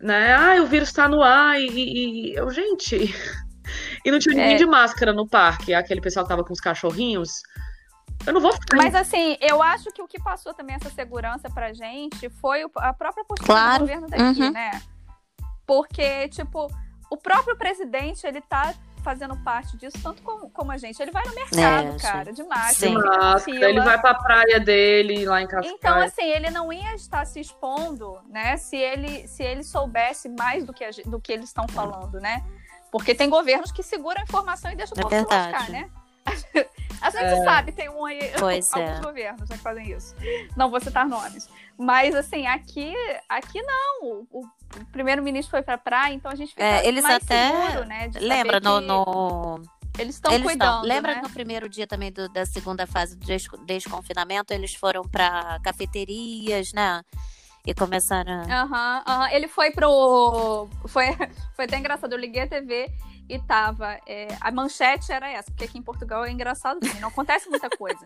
Speaker 1: né? Ah, o vírus tá no ar e, e- e- eu, gente. E não tinha ninguém
Speaker 2: É.
Speaker 1: de máscara no parque, aquele pessoal que tava com os cachorrinhos. Eu não vou ficar.
Speaker 2: Mas assim, eu acho que o que passou também essa segurança pra gente foi a própria postura
Speaker 3: Claro.
Speaker 2: do governo daqui,
Speaker 3: Uhum.
Speaker 2: né? Porque, tipo, o próprio presidente, ele tá fazendo parte disso, tanto como, como a gente. Ele vai no mercado,
Speaker 3: É,
Speaker 2: cara, de máscara.
Speaker 3: Sim.
Speaker 1: máscara, ele vai pra praia dele lá em Cascais.
Speaker 2: Então, assim, ele não ia estar se expondo, né? Se ele, se ele soubesse mais do que, a do que eles estão falando, né? Porque tem governos que seguram a informação e deixam o
Speaker 3: É
Speaker 2: povo se
Speaker 3: verdade.
Speaker 2: lascar, né? A gente sabe, tem um aí,
Speaker 3: Pois
Speaker 2: alguns
Speaker 3: é.
Speaker 2: governos né, que fazem isso. Não vou citar nomes. Mas, assim, aqui, aqui não. O, o primeiro-ministro foi pra praia, então a gente fica
Speaker 3: É, eles
Speaker 2: mais
Speaker 3: até-
Speaker 2: seguro, né?
Speaker 3: Lembra no, no-
Speaker 2: Eles estão cuidando,
Speaker 3: tão- lembra
Speaker 2: né?
Speaker 3: no primeiro dia também do- da segunda fase do des- desconfinamento, eles foram pra cafeterias, né? E começaram a...
Speaker 2: Aham, aham. Ele foi pro. Foi, foi até engraçado. Eu liguei a TV e tava. é, a manchete era essa, porque aqui em Portugal é engraçado também, não acontece muita coisa.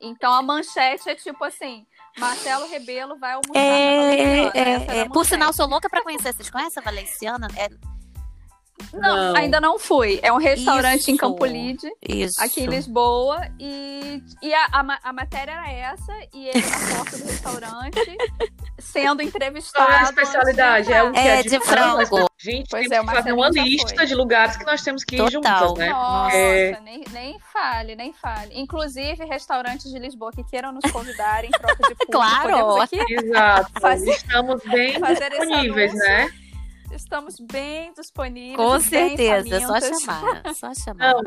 Speaker 2: Então a manchete é tipo assim: Marcelo Rebelo vai almoçar.
Speaker 3: É, é, é. Por sinal, sou louca pra conhecer. Vocês conhecem a Valenciana? É
Speaker 2: Não,
Speaker 1: Não.
Speaker 2: ainda não fui. É um restaurante em
Speaker 3: Isso.
Speaker 2: Campolide,
Speaker 3: isso.
Speaker 2: aqui em Lisboa. E, e a, a, a matéria era essa, e ele na porta do restaurante, sendo entrevistado.
Speaker 1: Qual é a
Speaker 2: de
Speaker 1: especialidade? É o que
Speaker 3: É de frango.
Speaker 1: Gente,
Speaker 2: Pois
Speaker 1: temos
Speaker 2: é,
Speaker 1: que fazer uma lista
Speaker 2: foi.
Speaker 1: de lugares que nós temos que ir
Speaker 3: Total.
Speaker 1: juntas, né?
Speaker 2: Nossa,
Speaker 1: É.
Speaker 2: nem, nem fale, nem fale. Inclusive, restaurantes de Lisboa que queiram nos convidar em troca de público.
Speaker 3: Claro.
Speaker 2: Aqui
Speaker 1: Exato.
Speaker 2: Fazer-
Speaker 1: Estamos bem disponíveis, né?
Speaker 2: Estamos bem disponíveis.
Speaker 3: Com certeza, é só chamar. Só chamar.
Speaker 1: Não,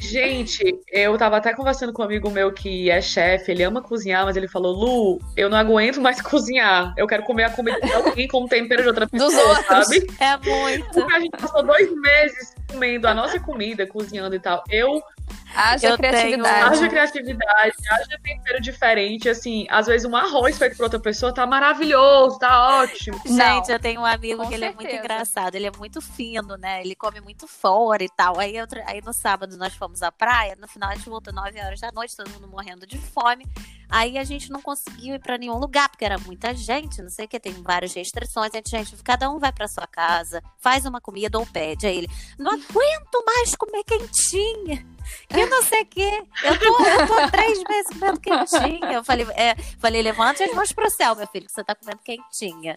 Speaker 1: gente, eu tava até conversando com um amigo meu que é chefe, ele ama cozinhar, mas ele falou, Lu, eu não aguento mais cozinhar. Eu quero comer a comida de alguém com tempero de outra
Speaker 2: Dos
Speaker 1: pessoa,
Speaker 2: outros.
Speaker 1: sabe?
Speaker 3: É muito.
Speaker 1: Porque a gente passou dois meses comendo a nossa comida, cozinhando e tal. Eu
Speaker 2: Haja
Speaker 3: Eu tenho-
Speaker 2: criatividade.
Speaker 1: haja criatividade, haja tempero diferente, assim, às vezes um arroz feito por outra pessoa tá maravilhoso, tá ótimo.
Speaker 2: Não,
Speaker 3: Gente, eu tenho um amigo
Speaker 2: com
Speaker 3: que ele é muito
Speaker 2: certeza.
Speaker 3: engraçado, ele é muito fino, né? Ele come muito fora e tal. Aí, outro- aí no sábado nós fomos à praia, no final a gente voltou 9 horas da noite, todo mundo morrendo de fome. Aí a gente não conseguiu ir pra nenhum lugar, porque era muita gente, não sei o que, tem várias restrições. A gente, gente, cada um vai pra sua casa, faz uma comida ou pede. Aí ele, não aguento mais comer quentinha. Que não sei o quê. Eu tô, eu tô há três meses comendo quentinha. Eu falei, é, falei, levante as mãos pro céu, meu filho, que você tá comendo quentinha.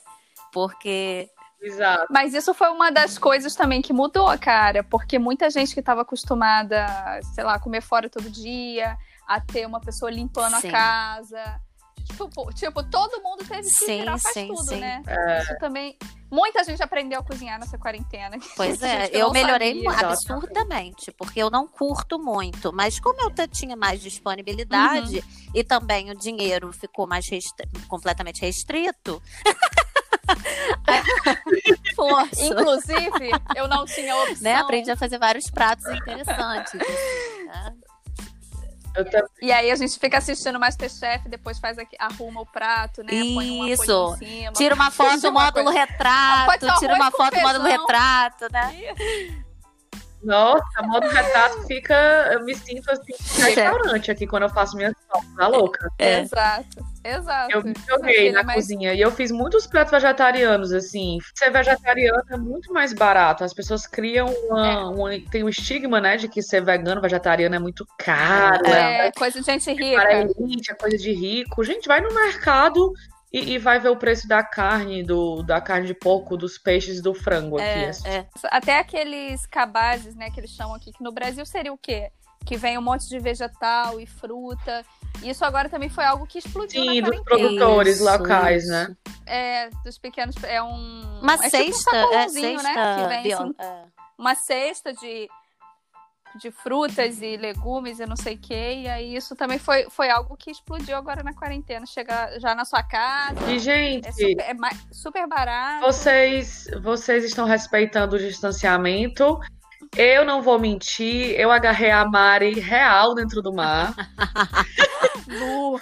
Speaker 3: Porque
Speaker 1: Exato.
Speaker 2: Mas isso foi uma das coisas também que mudou, cara, porque muita gente que estava acostumada, sei lá, a comer fora todo dia, a ter uma pessoa limpando
Speaker 3: Sim.
Speaker 2: a casa. Tipo, tipo, todo mundo teve que
Speaker 3: Sim,
Speaker 2: virar faz
Speaker 3: sim,
Speaker 2: tudo,
Speaker 3: sim.
Speaker 2: né? Isso também. Muita gente aprendeu a cozinhar nessa quarentena.
Speaker 3: Pois é, eu melhorei
Speaker 2: sabia.
Speaker 3: absurdamente, porque eu não curto muito. Mas como eu tinha mais disponibilidade
Speaker 2: Uhum.
Speaker 3: e também o dinheiro ficou mais restri- completamente restrito, força,
Speaker 2: Inclusive, eu não tinha opção.
Speaker 3: né? Aprendi a fazer vários pratos interessantes. assim, né?
Speaker 1: Eu também.
Speaker 2: E aí a gente fica assistindo Masterchef, depois faz aqui, arruma o prato, né? Põe uma
Speaker 3: Isso.
Speaker 2: em cima.
Speaker 3: Tira uma foto do módulo
Speaker 2: coisa.
Speaker 3: retrato, tira uma foto do módulo retrato, né?
Speaker 1: Nossa, modo retrato fica. Eu me sinto assim, em restaurante aqui quando eu faço minhas fotos, tá louca?
Speaker 3: É.
Speaker 2: Exato, exato.
Speaker 1: Eu me joguei na
Speaker 2: mas-
Speaker 1: cozinha e eu fiz muitos pratos vegetarianos, assim. Ser vegetariano é muito mais barato. As pessoas criam uma, uma- tem o estigma, né, de que ser vegano, vegetariano é muito caro, é,
Speaker 2: É, coisa de gente
Speaker 1: para
Speaker 2: rica.
Speaker 1: elite, é coisa de rico. Gente, vai no mercado e, e vai ver o preço da carne, do, da carne de porco, dos peixes, do frango aqui.
Speaker 3: É,
Speaker 1: assim.
Speaker 3: é.
Speaker 2: Até aqueles cabazes, né, que eles chamam aqui, que no Brasil seria o quê? Que vem um monte de vegetal e fruta. Isso agora também foi algo que explodiu
Speaker 1: Sim, dos produtores
Speaker 3: Isso,
Speaker 1: locais,
Speaker 3: isso.
Speaker 1: né?
Speaker 2: É, dos pequenos. É um.
Speaker 3: Uma
Speaker 2: é tipo um
Speaker 3: cesta, é cesta
Speaker 2: né? Que vem assim,
Speaker 3: é.
Speaker 2: uma cesta de, de frutas e legumes e não sei o que. E aí isso também foi, foi algo que explodiu agora na quarentena. Chega já na sua casa.
Speaker 1: E, gente,
Speaker 2: É super, é super barato.
Speaker 1: vocês, vocês estão respeitando o distanciamento. Eu não vou mentir, eu agarrei a Mari real dentro do mar.
Speaker 2: Lu,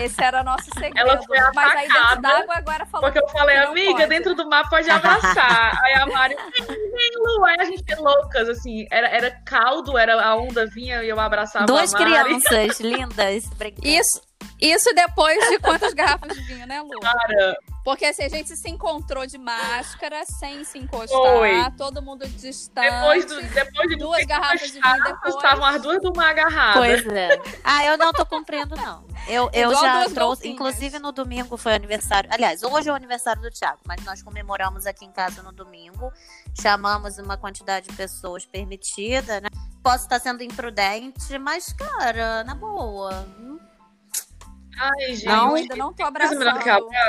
Speaker 2: esse era nosso segredo.
Speaker 1: Ela foi
Speaker 2: Mas aí dentro
Speaker 1: atacada,
Speaker 2: d'água agora falou
Speaker 1: Porque eu falei, amiga,
Speaker 2: pode.
Speaker 1: dentro do mar pode abraçar. Aí a Mari, vem, Lu. Aí a gente é loucas, assim. Era, era caldo, era a onda vinha e eu abraçava
Speaker 3: Duas crianças lindas brincando.
Speaker 2: Isso, isso depois de quantas garrafas de vinho, né, Lu?
Speaker 1: Cara,
Speaker 2: Porque assim, a gente se encontrou de máscara, sem se encostar,
Speaker 1: Foi.
Speaker 2: todo mundo distante.
Speaker 1: depois, do, depois de
Speaker 2: duas garrafas de vinho depois.
Speaker 1: Estavam as duas do mar agarradas.
Speaker 3: Pois é. Ah, eu não tô cumprindo, não. Eu, eu
Speaker 2: Igual
Speaker 3: já trouxe,
Speaker 2: golfinhas.
Speaker 3: inclusive no domingo foi aniversário. Aliás, hoje é o aniversário do Thiago, mas nós comemoramos aqui em casa no domingo. Chamamos uma quantidade de pessoas permitida, né? Posso estar sendo imprudente, mas, cara, na boa.
Speaker 1: Ai, gente.
Speaker 2: Não, ainda não tô
Speaker 1: que
Speaker 2: abraçando.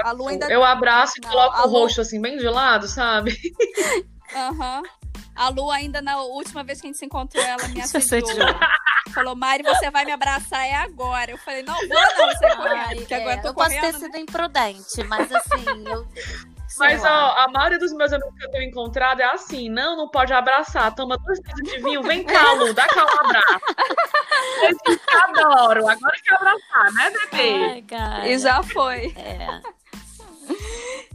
Speaker 2: A Lu ainda.
Speaker 1: Eu abraço e
Speaker 2: Não,
Speaker 1: coloco o rosto assim, bem de lado, sabe?
Speaker 2: Aham. A Lu ainda na última vez que a gente se encontrou, ela me
Speaker 3: Você
Speaker 2: assediou. Falou, Mari, você vai me abraçar é agora. Eu falei, não, vou não, você é correndo.
Speaker 3: Ai,
Speaker 2: Porque
Speaker 3: é,
Speaker 2: agora eu tô
Speaker 3: eu posso ter
Speaker 2: né?
Speaker 3: sido imprudente, mas assim, eu.
Speaker 1: Mas, ó, a maioria dos meus amigos que eu tenho encontrado é assim: não, não pode abraçar. Toma duas taças de vinho, vem cá, Lu, dá cá um abraço. Eu adoro. Agora que abraçar, né, bebê?
Speaker 3: Ai, cara.
Speaker 2: E já foi.
Speaker 3: É.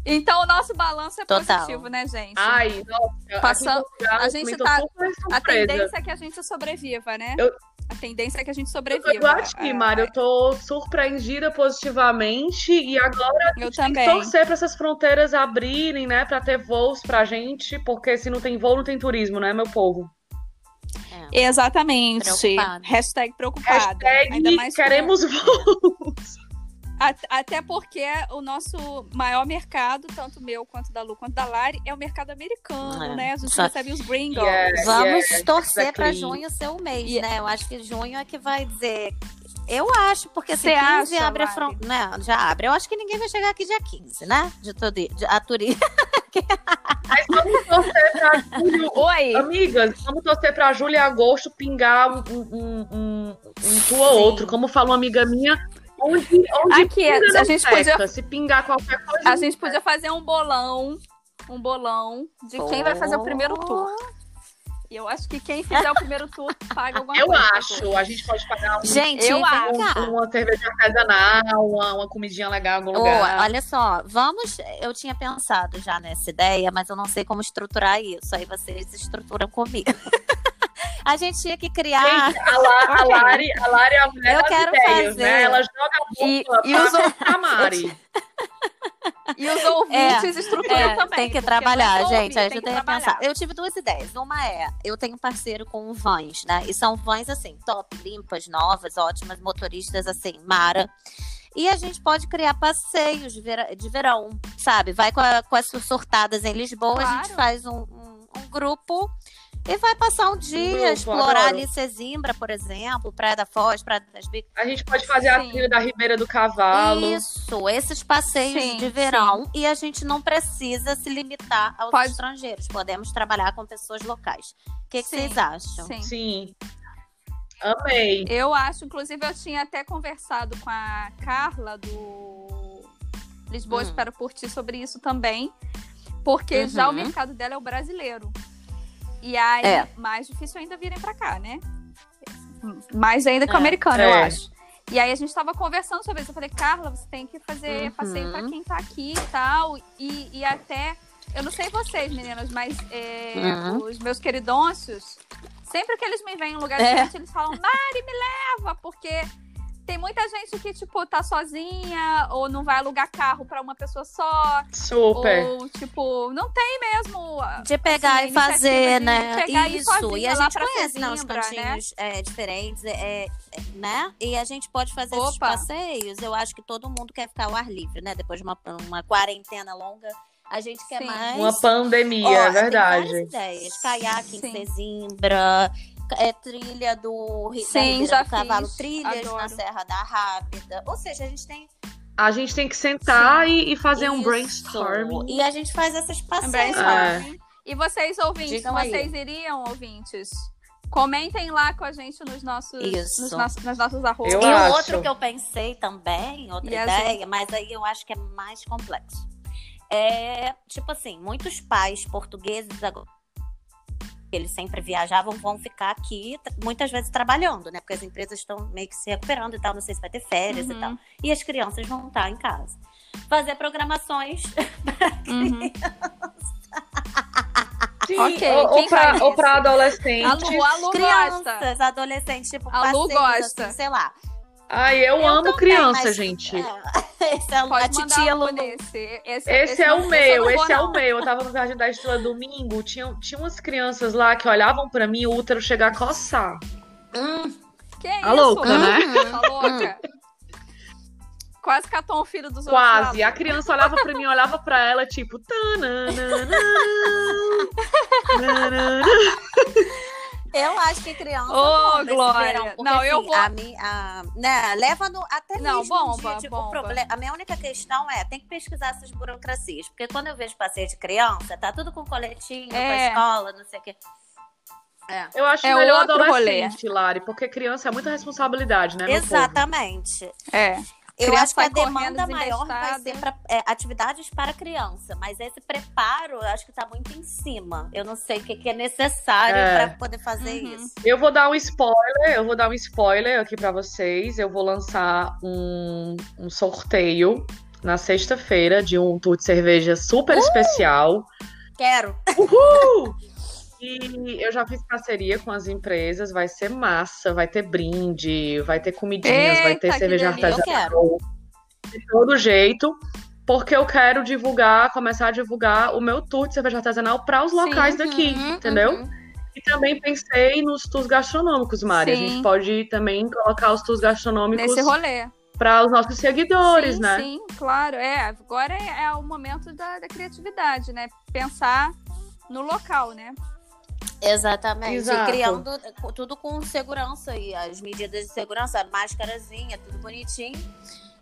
Speaker 2: Então o nosso balanço é
Speaker 3: Total.
Speaker 2: positivo, né, gente?
Speaker 1: Ai, nossa,
Speaker 2: Passa-
Speaker 1: aqui em Portugal,
Speaker 2: a gente tá- A tendência é que a gente sobreviva, né?
Speaker 1: Eu-
Speaker 2: A tendência é que a gente
Speaker 1: Eu tô
Speaker 2: sobreviva.
Speaker 1: igual a ti, Mari. Eu tô surpreendida positivamente e agora
Speaker 2: Eu
Speaker 1: tem que torcer pra essas fronteiras abrirem, né? Pra ter voos pra gente, porque se não tem voo, não tem turismo, né, meu povo?
Speaker 2: Exatamente.
Speaker 3: Preocupada.
Speaker 2: Hashtag preocupada. Ainda
Speaker 1: Hashtag
Speaker 2: mais com-
Speaker 1: queremos voos.
Speaker 2: At- Até porque o nosso maior mercado, tanto meu quanto da Lu quanto da Lari, é o mercado americano,
Speaker 3: É.
Speaker 2: né? A gente
Speaker 3: Só-
Speaker 2: recebe os gringos.
Speaker 1: Yes.
Speaker 3: Vamos
Speaker 1: yes,
Speaker 3: torcer pra
Speaker 1: exactly.
Speaker 3: junho ser o mês, né? Eu acho que junho é que vai dizer. Eu acho, porque assim,
Speaker 2: Você
Speaker 3: 15
Speaker 2: acha,
Speaker 3: abre a
Speaker 2: Mari?
Speaker 3: fronteira. Né, já abre. Eu acho que ninguém vai chegar aqui dia 15, né? De todo de, a turismo.
Speaker 1: Mas vamos torcer pra julho.
Speaker 2: Oi!
Speaker 1: Amigas, vamos torcer pra julho e agosto pingar um, um, um, um tu ou outro. Como falou uma amiga minha, onde, onde
Speaker 2: Aqui, a
Speaker 1: não
Speaker 2: gente
Speaker 1: seca.
Speaker 2: podia-
Speaker 1: Se pingar qualquer coisa.
Speaker 2: A gente podia fazer um bolão. Um bolão de quem vai fazer o primeiro tour. E eu acho que quem fizer o primeiro tour paga alguma
Speaker 1: Eu
Speaker 2: coisa.
Speaker 1: acho. A gente pode pagar um-
Speaker 3: Gente,
Speaker 2: Eu
Speaker 3: vem
Speaker 2: acho.
Speaker 1: uma cerveja artesanal, uma, uma comidinha legal em algum
Speaker 3: Ô,
Speaker 1: lugar.
Speaker 3: olha só, vamos. Eu tinha pensado já nessa ideia, mas eu não sei como estruturar isso. Aí vocês estruturam comigo. a gente tinha que criar.
Speaker 1: Gente, a, La- a Lari, a Lari é a mulher
Speaker 3: Eu
Speaker 1: das
Speaker 3: quero
Speaker 1: ideias,
Speaker 3: fazer.
Speaker 1: né? Ela joga a
Speaker 2: E-
Speaker 1: bola
Speaker 2: e os
Speaker 1: a Mari.
Speaker 2: E os ouvintes estruturam
Speaker 3: É,
Speaker 2: também.
Speaker 3: tem que trabalhar,
Speaker 2: é
Speaker 3: gente.
Speaker 2: ouvir,
Speaker 3: Aí
Speaker 2: tem
Speaker 3: eu tive duas ideias. Uma é, eu tenho um parceiro com vans, né? E são vans assim, top, limpas, novas, ótimas, motoristas assim, Mara. E a gente pode criar passeios de, vera- de verão, sabe? Vai com, a- com as sortadas em Lisboa, a gente
Speaker 2: Claro.
Speaker 3: faz um, um- um grupo e vai passar um dia,
Speaker 1: grupo,
Speaker 3: explorar
Speaker 1: adoro.
Speaker 3: ali Sesimbra, por exemplo, Praia da Foz, Praia das Bicas.
Speaker 1: A gente pode fazer a
Speaker 2: Sim.
Speaker 1: trilha da Ribeira do Cavalo.
Speaker 3: Isso, esses passeios
Speaker 2: Sim,
Speaker 3: de verão. E a gente não precisa se limitar aos
Speaker 2: Pode-
Speaker 3: estrangeiros. Podemos trabalhar com pessoas locais. O que, que
Speaker 2: Sim,
Speaker 3: vocês acham?
Speaker 2: Sim.
Speaker 1: Sim. Amei.
Speaker 2: Eu acho, inclusive, eu tinha até conversado com a Carla do Lisboa
Speaker 3: Hum.
Speaker 2: Espero por Ti sobre isso também. Porque já o
Speaker 3: Uhum.
Speaker 2: mercado dela é o brasileiro. E aí,
Speaker 3: É.
Speaker 2: mais difícil ainda virem pra cá, né? Mais ainda que o
Speaker 3: É.
Speaker 2: americano, eu
Speaker 1: É.
Speaker 2: acho. E aí a gente tava conversando sobre isso. Eu falei, Carla, você tem que fazer
Speaker 3: Uhum.
Speaker 2: passeio pra quem tá aqui e tal. E, e até. Eu não sei vocês, meninas, mas é,
Speaker 3: Uhum.
Speaker 2: os meus queridôncios, sempre que eles me veem em um lugar
Speaker 3: É.
Speaker 2: diferente, eles falam, Mari, me leva, porque tem muita gente que, tipo, tá sozinha, ou não vai alugar carro pra uma pessoa só,
Speaker 1: Super.
Speaker 2: ou, tipo, não tem mesmo.
Speaker 3: De pegar
Speaker 2: assim,
Speaker 3: e fazer, né?
Speaker 2: pegar e
Speaker 3: Isso. E
Speaker 2: sozinha
Speaker 3: a gente conhece né, os
Speaker 2: né?
Speaker 3: cantinhos é, diferentes, é, é, né? E a gente pode fazer esses
Speaker 2: Opa.
Speaker 3: passeios. Eu acho que todo mundo quer ficar ao ar livre, né? Depois de uma, uma quarentena longa, a gente quer
Speaker 2: Sim.
Speaker 3: mais.
Speaker 1: Uma pandemia,
Speaker 3: Ó,
Speaker 1: é
Speaker 3: tem
Speaker 1: verdade.
Speaker 3: várias ideias. Caiaque em
Speaker 2: Sim.
Speaker 3: Sesimbra, é, trilha do
Speaker 2: Sim,
Speaker 3: do Cavalo,
Speaker 2: fiz.
Speaker 3: trilhas na
Speaker 2: Adoro.
Speaker 3: Serra da Rápida. Ou seja, a gente tem
Speaker 1: A gente tem que sentar e, e fazer um
Speaker 3: isso.
Speaker 1: brainstorming.
Speaker 3: E a gente faz essas
Speaker 2: Um
Speaker 3: passeios.
Speaker 2: brainstorming. E vocês, ouvintes,
Speaker 3: Digam aí.
Speaker 2: vocês iriam, ouvintes, Comentem lá com a gente nos nossos,
Speaker 3: Isso.
Speaker 2: nos nossos, nas nossas arrobas.
Speaker 1: Eu
Speaker 3: e o
Speaker 1: acho.
Speaker 3: outro que eu pensei também, outra
Speaker 2: E
Speaker 3: ideia, mas aí eu acho que é mais complexo. É, tipo assim, muitos pais portugueses agora eles sempre viajavam, vão ficar aqui muitas vezes trabalhando, né? Porque as empresas estão meio que se recuperando e tal, não sei se vai ter férias
Speaker 2: Uhum.
Speaker 3: e tal. E as crianças vão estar em casa. Fazer programações
Speaker 2: Uhum.
Speaker 1: Sim,
Speaker 2: Ok,
Speaker 1: ou, pra, ou pra adolescente.
Speaker 2: Lu gosta.
Speaker 3: crianças, adolescentes, tipo,
Speaker 2: A Lu
Speaker 3: passeios,
Speaker 2: gosta.
Speaker 3: assim, sei lá.
Speaker 1: Ai, eu, amo
Speaker 3: também,
Speaker 1: criança,
Speaker 3: mas-
Speaker 1: gente.
Speaker 3: É, esse é a
Speaker 2: Pode
Speaker 3: titia
Speaker 2: um desse. Esse,
Speaker 1: Esse, é o
Speaker 2: eu
Speaker 1: meu, esse é o meu. Eu tava no Jardim da Estrela domingo, tinha, tinha umas crianças lá que olhavam pra mim e o útero chegar a coçar.
Speaker 3: Hum,
Speaker 2: Que é
Speaker 1: Tá
Speaker 2: isso?
Speaker 1: louca, né?
Speaker 2: Tá louca? Quase catou um filho dos outros.
Speaker 1: Quase. A criança olhava pra mim, olhava pra ela, tipo. tananana, nanana.
Speaker 3: Eu acho que criança
Speaker 2: Ô,
Speaker 3: esse
Speaker 2: Glória.
Speaker 3: verão, porque,
Speaker 2: Não, eu
Speaker 3: assim,
Speaker 2: vou-
Speaker 3: A mim, a, né, leva no, até
Speaker 2: Não,
Speaker 3: mesmo
Speaker 2: bomba,
Speaker 3: dia, tipo,
Speaker 2: bomba.
Speaker 3: o problema- A minha única questão é, tem que pesquisar essas burocracias. Porque quando eu vejo passeio de criança, tá tudo com coletinho, com
Speaker 2: É.
Speaker 3: a escola, não sei o quê. É.
Speaker 1: Eu acho
Speaker 2: É
Speaker 1: melhor
Speaker 2: outro
Speaker 1: adolescente, Lari, porque criança é muita responsabilidade, né?
Speaker 3: Exatamente.
Speaker 2: É.
Speaker 3: Eu acho que a demanda maior vai ser para atividades para criança, mas esse preparo eu acho que tá muito em cima. Eu não sei o que, que é necessário
Speaker 1: É.
Speaker 3: para poder fazer
Speaker 2: Uhum.
Speaker 3: isso.
Speaker 1: Eu vou dar um spoiler, eu vou dar um spoiler aqui pra vocês. Eu vou lançar um, um sorteio na sexta-feira de um tour de cerveja super especial.
Speaker 3: Quero.
Speaker 1: Uhul! E eu já fiz parceria com as empresas, vai ser massa, vai ter brinde, vai ter comidinhas, vai ter
Speaker 2: Eita,
Speaker 1: cerveja artesanal. De todo jeito, porque eu quero divulgar, começar a divulgar o meu tour de cerveja artesanal para os locais daqui,
Speaker 3: Uhum,
Speaker 1: entendeu?
Speaker 3: uhum.
Speaker 1: E também pensei nos tours gastronômicos, Mari. A
Speaker 2: Sim.
Speaker 1: gente pode também colocar os tours gastronômicos
Speaker 2: Nesse rolê.
Speaker 1: para os nossos seguidores,
Speaker 2: sim,
Speaker 1: né?
Speaker 2: Sim, claro. É, agora é, é o momento da, da criatividade, né? Pensar no local, né?
Speaker 3: Exatamente.
Speaker 1: Exato.
Speaker 3: E criando tudo com segurança e as medidas de segurança, máscarazinha, tudo bonitinho.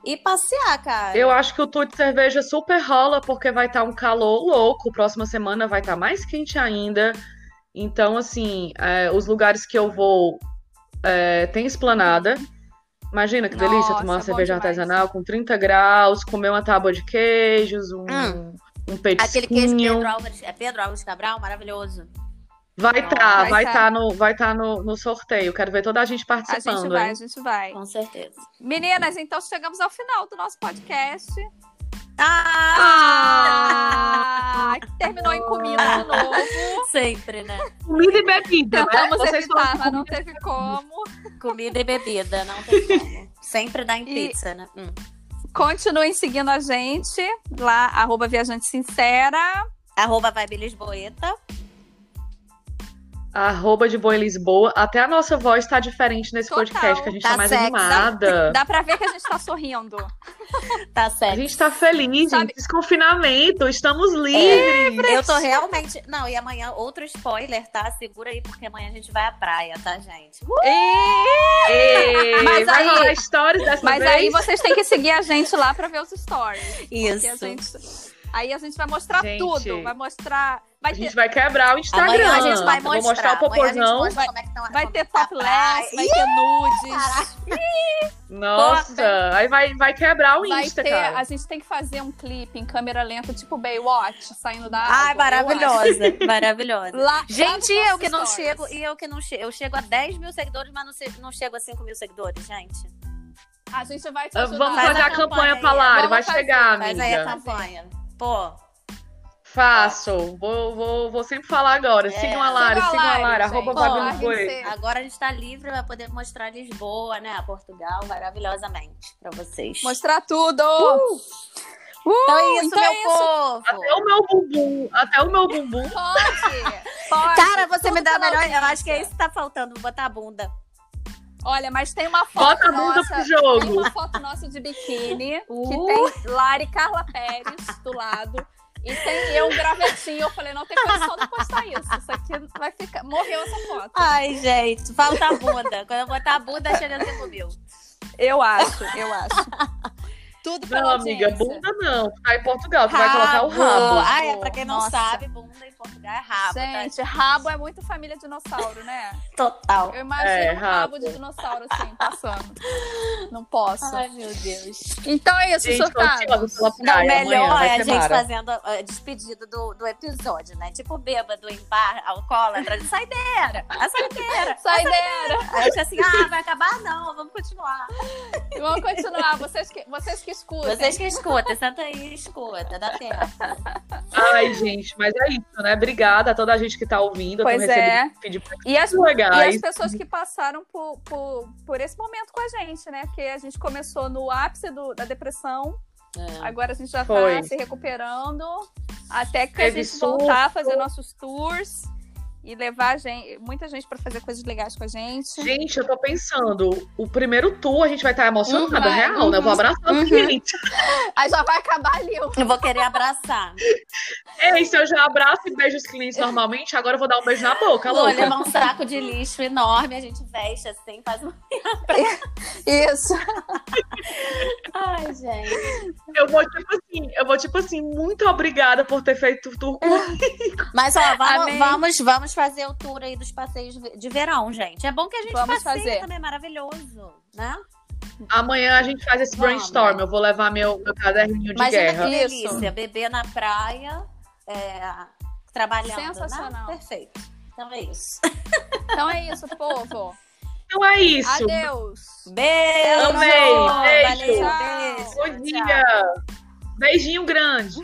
Speaker 3: E passear, cara.
Speaker 1: Eu acho que o tour de cerveja super rola, porque vai estar um calor louco. Próxima semana vai estar mais quente ainda. Então, assim, é, os lugares que eu vou é, tem esplanada. Imagina que delícia
Speaker 2: Nossa,
Speaker 1: tomar uma cerveja
Speaker 2: demais.
Speaker 1: artesanal com 30 graus, comer uma tábua de queijos, um,
Speaker 3: Hum.
Speaker 1: um
Speaker 3: Aquele queijo
Speaker 1: petisquinho.
Speaker 3: Pedro Álvares, é Pedro Álvares Cabral, maravilhoso.
Speaker 1: Vai
Speaker 3: Vai
Speaker 1: estar, vai
Speaker 2: tá.
Speaker 1: estar no, vai estar no, no sorteio. Quero ver toda a gente
Speaker 2: A
Speaker 1: participando,
Speaker 2: gente vai,
Speaker 1: hein?
Speaker 2: a gente vai.
Speaker 3: Com certeza.
Speaker 2: Meninas, então chegamos ao final do nosso podcast.
Speaker 3: Ah!
Speaker 2: Ah, terminou em comida de novo.
Speaker 3: Sempre, né?
Speaker 1: Comida e bebida, né?
Speaker 2: Tentamos
Speaker 1: Vocês
Speaker 2: evitar, mas não teve como.
Speaker 3: Comida e bebida, não tem como. Sempre dá em
Speaker 2: E-
Speaker 3: pizza, né? Hum.
Speaker 2: Continuem seguindo a gente lá, arroba Viajante Sincera.
Speaker 3: Arroba Vibe Lisboeta.
Speaker 1: Arroba de Boa em Lisboa. Até a nossa voz tá diferente nesse
Speaker 2: Total.
Speaker 1: podcast, que a gente tá,
Speaker 3: Tá
Speaker 1: mais
Speaker 3: sexy.
Speaker 1: animada.
Speaker 2: Dá pra ver que a gente tá sorrindo.
Speaker 3: Tá
Speaker 1: A
Speaker 3: certo.
Speaker 1: gente tá feliz,
Speaker 2: Sabe-
Speaker 1: gente. Desconfinamento, estamos livres.
Speaker 3: Eu tô realmente. Não, e amanhã, outro spoiler, tá? Segura aí, porque amanhã a gente vai à praia, tá, gente?
Speaker 2: E-
Speaker 1: Ei,
Speaker 2: Mas
Speaker 1: vai
Speaker 2: aí-
Speaker 1: rolar stories dessa
Speaker 2: Mas
Speaker 1: vez?
Speaker 2: aí vocês têm que seguir a gente lá pra ver os stories. Porque a
Speaker 3: Isso.
Speaker 2: gente... Aí a gente vai mostrar
Speaker 1: Gente.
Speaker 2: tudo. Vai mostrar. Vai
Speaker 1: A
Speaker 2: ter,
Speaker 1: gente vai quebrar o Instagram.
Speaker 3: Amanhã a gente vai
Speaker 1: Vou
Speaker 3: mostrar.
Speaker 1: mostrar o popozão.
Speaker 3: como é que tão-
Speaker 2: vai ter
Speaker 3: tá
Speaker 2: topless, vai ter nudes.
Speaker 1: Nossa, aí vai, vai quebrar o
Speaker 2: Vai
Speaker 1: Insta,
Speaker 2: ter,
Speaker 1: cara.
Speaker 2: a gente tem que fazer um clipe em câmera lenta, tipo Baywatch, saindo da água.
Speaker 3: Ai, maravilhosa. Maravilhosa.
Speaker 2: Lá,
Speaker 3: Gente, eu que não
Speaker 2: stories.
Speaker 3: chego, e eu que não chego. Eu chego a 10 mil seguidores, mas não, se- não chego a 5 mil seguidores, gente.
Speaker 2: A gente vai te
Speaker 1: Ah,
Speaker 2: ajudar.
Speaker 1: Vamos
Speaker 3: Faz
Speaker 1: fazer
Speaker 3: a
Speaker 1: campanha
Speaker 3: campanha
Speaker 1: pra. Lari, vai
Speaker 2: fazer.
Speaker 1: chegar,
Speaker 3: Faz aí a
Speaker 1: amiga.
Speaker 3: campanha. Pô,
Speaker 1: Faço. Vou, vou, vou sempre falar agora.
Speaker 3: É.
Speaker 1: Sigam a Lari,
Speaker 2: Siga a
Speaker 1: sigam a
Speaker 2: gente.
Speaker 1: arroba
Speaker 3: agora a gente tá livre, vai poder mostrar Lisboa, né? Portugal, maravilhosamente pra vocês.
Speaker 2: Mostrar tudo.
Speaker 3: Uh!
Speaker 2: Uh,
Speaker 3: Então é isso,
Speaker 2: então
Speaker 3: meu
Speaker 2: é isso.
Speaker 3: povo.
Speaker 1: Até o meu bumbum, até o meu bumbum.
Speaker 2: Pode. Pode.
Speaker 3: Cara, você
Speaker 2: Tudo
Speaker 3: me dá a melhor. Eu acho que é isso que tá faltando, botar a bunda.
Speaker 2: Olha, mas tem uma foto
Speaker 1: Bota a bunda
Speaker 2: nossa.
Speaker 1: pro
Speaker 2: Tem
Speaker 1: jogo.
Speaker 2: uma foto nossa de biquíni
Speaker 3: Uh.
Speaker 2: que tem Lari Carla Pérez do lado. E tem eu, um gravetinho. Eu falei, não tem condição de postar isso. Isso aqui vai ficar. Morreu essa foto.
Speaker 3: Ai, gente, falta a bunda. Quando eu botar a bunda, chega a 5 mil.
Speaker 2: Eu acho, eu acho. Tudo pela
Speaker 1: Não, amiga,
Speaker 2: audiência.
Speaker 1: bunda não. Tá em Portugal, tu vai colocar o rabo.
Speaker 3: Ah, é pra quem não
Speaker 2: Nossa.
Speaker 3: sabe, bunda em Portugal é rabo. tá?
Speaker 2: Gente, rabo é muito família dinossauro, né?
Speaker 3: Total.
Speaker 2: Eu imagino
Speaker 1: É,
Speaker 2: um rabo de dinossauro assim, passando. Não posso.
Speaker 3: Ai, meu Deus.
Speaker 2: Então é isso,
Speaker 1: Gente,
Speaker 2: surtados.
Speaker 3: Não,
Speaker 1: praia.
Speaker 3: melhor é a gente
Speaker 1: mara.
Speaker 3: fazendo a, despedida do, do episódio, né? Tipo bêbado em bar, alcoólatra, de saideira, a saideira.
Speaker 2: Saideira!
Speaker 3: Aí eu disse assim, ah, vai acabar? Não, vamos continuar.
Speaker 2: Vamos continuar. Vocês que, vocês que escutem.
Speaker 3: Vocês que escutam, senta aí e escuta, dá tempo.
Speaker 1: Ai, gente, mas é isso, né? Obrigada a toda a gente que tá ouvindo.
Speaker 2: Pois é. E as,
Speaker 1: muito
Speaker 2: e
Speaker 1: legais.
Speaker 2: as pessoas que passaram por, por, por esse momento com a gente, né? Porque a gente começou no ápice do- da depressão,
Speaker 3: É.
Speaker 2: agora a gente já
Speaker 1: Foi.
Speaker 2: tá se recuperando, até que a
Speaker 1: Teve
Speaker 2: gente voltar a fazer
Speaker 1: surto.
Speaker 2: nossos tours e levar a gente, muita gente para fazer coisas legais com a gente.
Speaker 1: Gente, eu tô pensando, o primeiro tour a gente vai estar emocionada,
Speaker 2: Uhum,
Speaker 1: real, né? Eu vou
Speaker 2: uhum,
Speaker 1: abraçar
Speaker 2: uhum.
Speaker 1: o cliente.
Speaker 2: Aí já vai acabar ali.
Speaker 3: Eu vou querer abraçar.
Speaker 1: É, se eu já abraço e beijo os clientes normalmente, agora eu vou dar um beijo na boca,
Speaker 3: Vou
Speaker 1: louca.
Speaker 3: levar um saco de lixo enorme, a gente veste assim, faz um.
Speaker 2: Isso.
Speaker 3: Ai, gente.
Speaker 1: Eu vou, tipo assim, eu vou, tipo assim, muito obrigada por ter feito o tour comigo.
Speaker 3: Mas, ó, vamos,
Speaker 2: Amém.
Speaker 3: vamos, vamos fazer o tour aí dos passeios de verão, gente. É bom que a gente
Speaker 2: Vamos fazer.
Speaker 3: também, maravilhoso, né?
Speaker 1: Amanhã a gente faz esse
Speaker 3: Vamos.
Speaker 1: brainstorm. Eu vou levar meu, meu caderninho de
Speaker 3: Imagina
Speaker 1: guerra.
Speaker 3: que
Speaker 2: Isso.
Speaker 3: delícia, beber na praia, é, trabalhando,
Speaker 2: Sensacional.
Speaker 3: né? Perfeito. Então é isso.
Speaker 2: Então é isso, povo.
Speaker 1: Então é isso.
Speaker 2: Adeus.
Speaker 3: Beijo!
Speaker 1: Amei, beijo.
Speaker 3: Valeu,
Speaker 2: Tchau.
Speaker 3: beijo.
Speaker 1: Bom
Speaker 3: tchau.
Speaker 1: dia. Beijinho grande.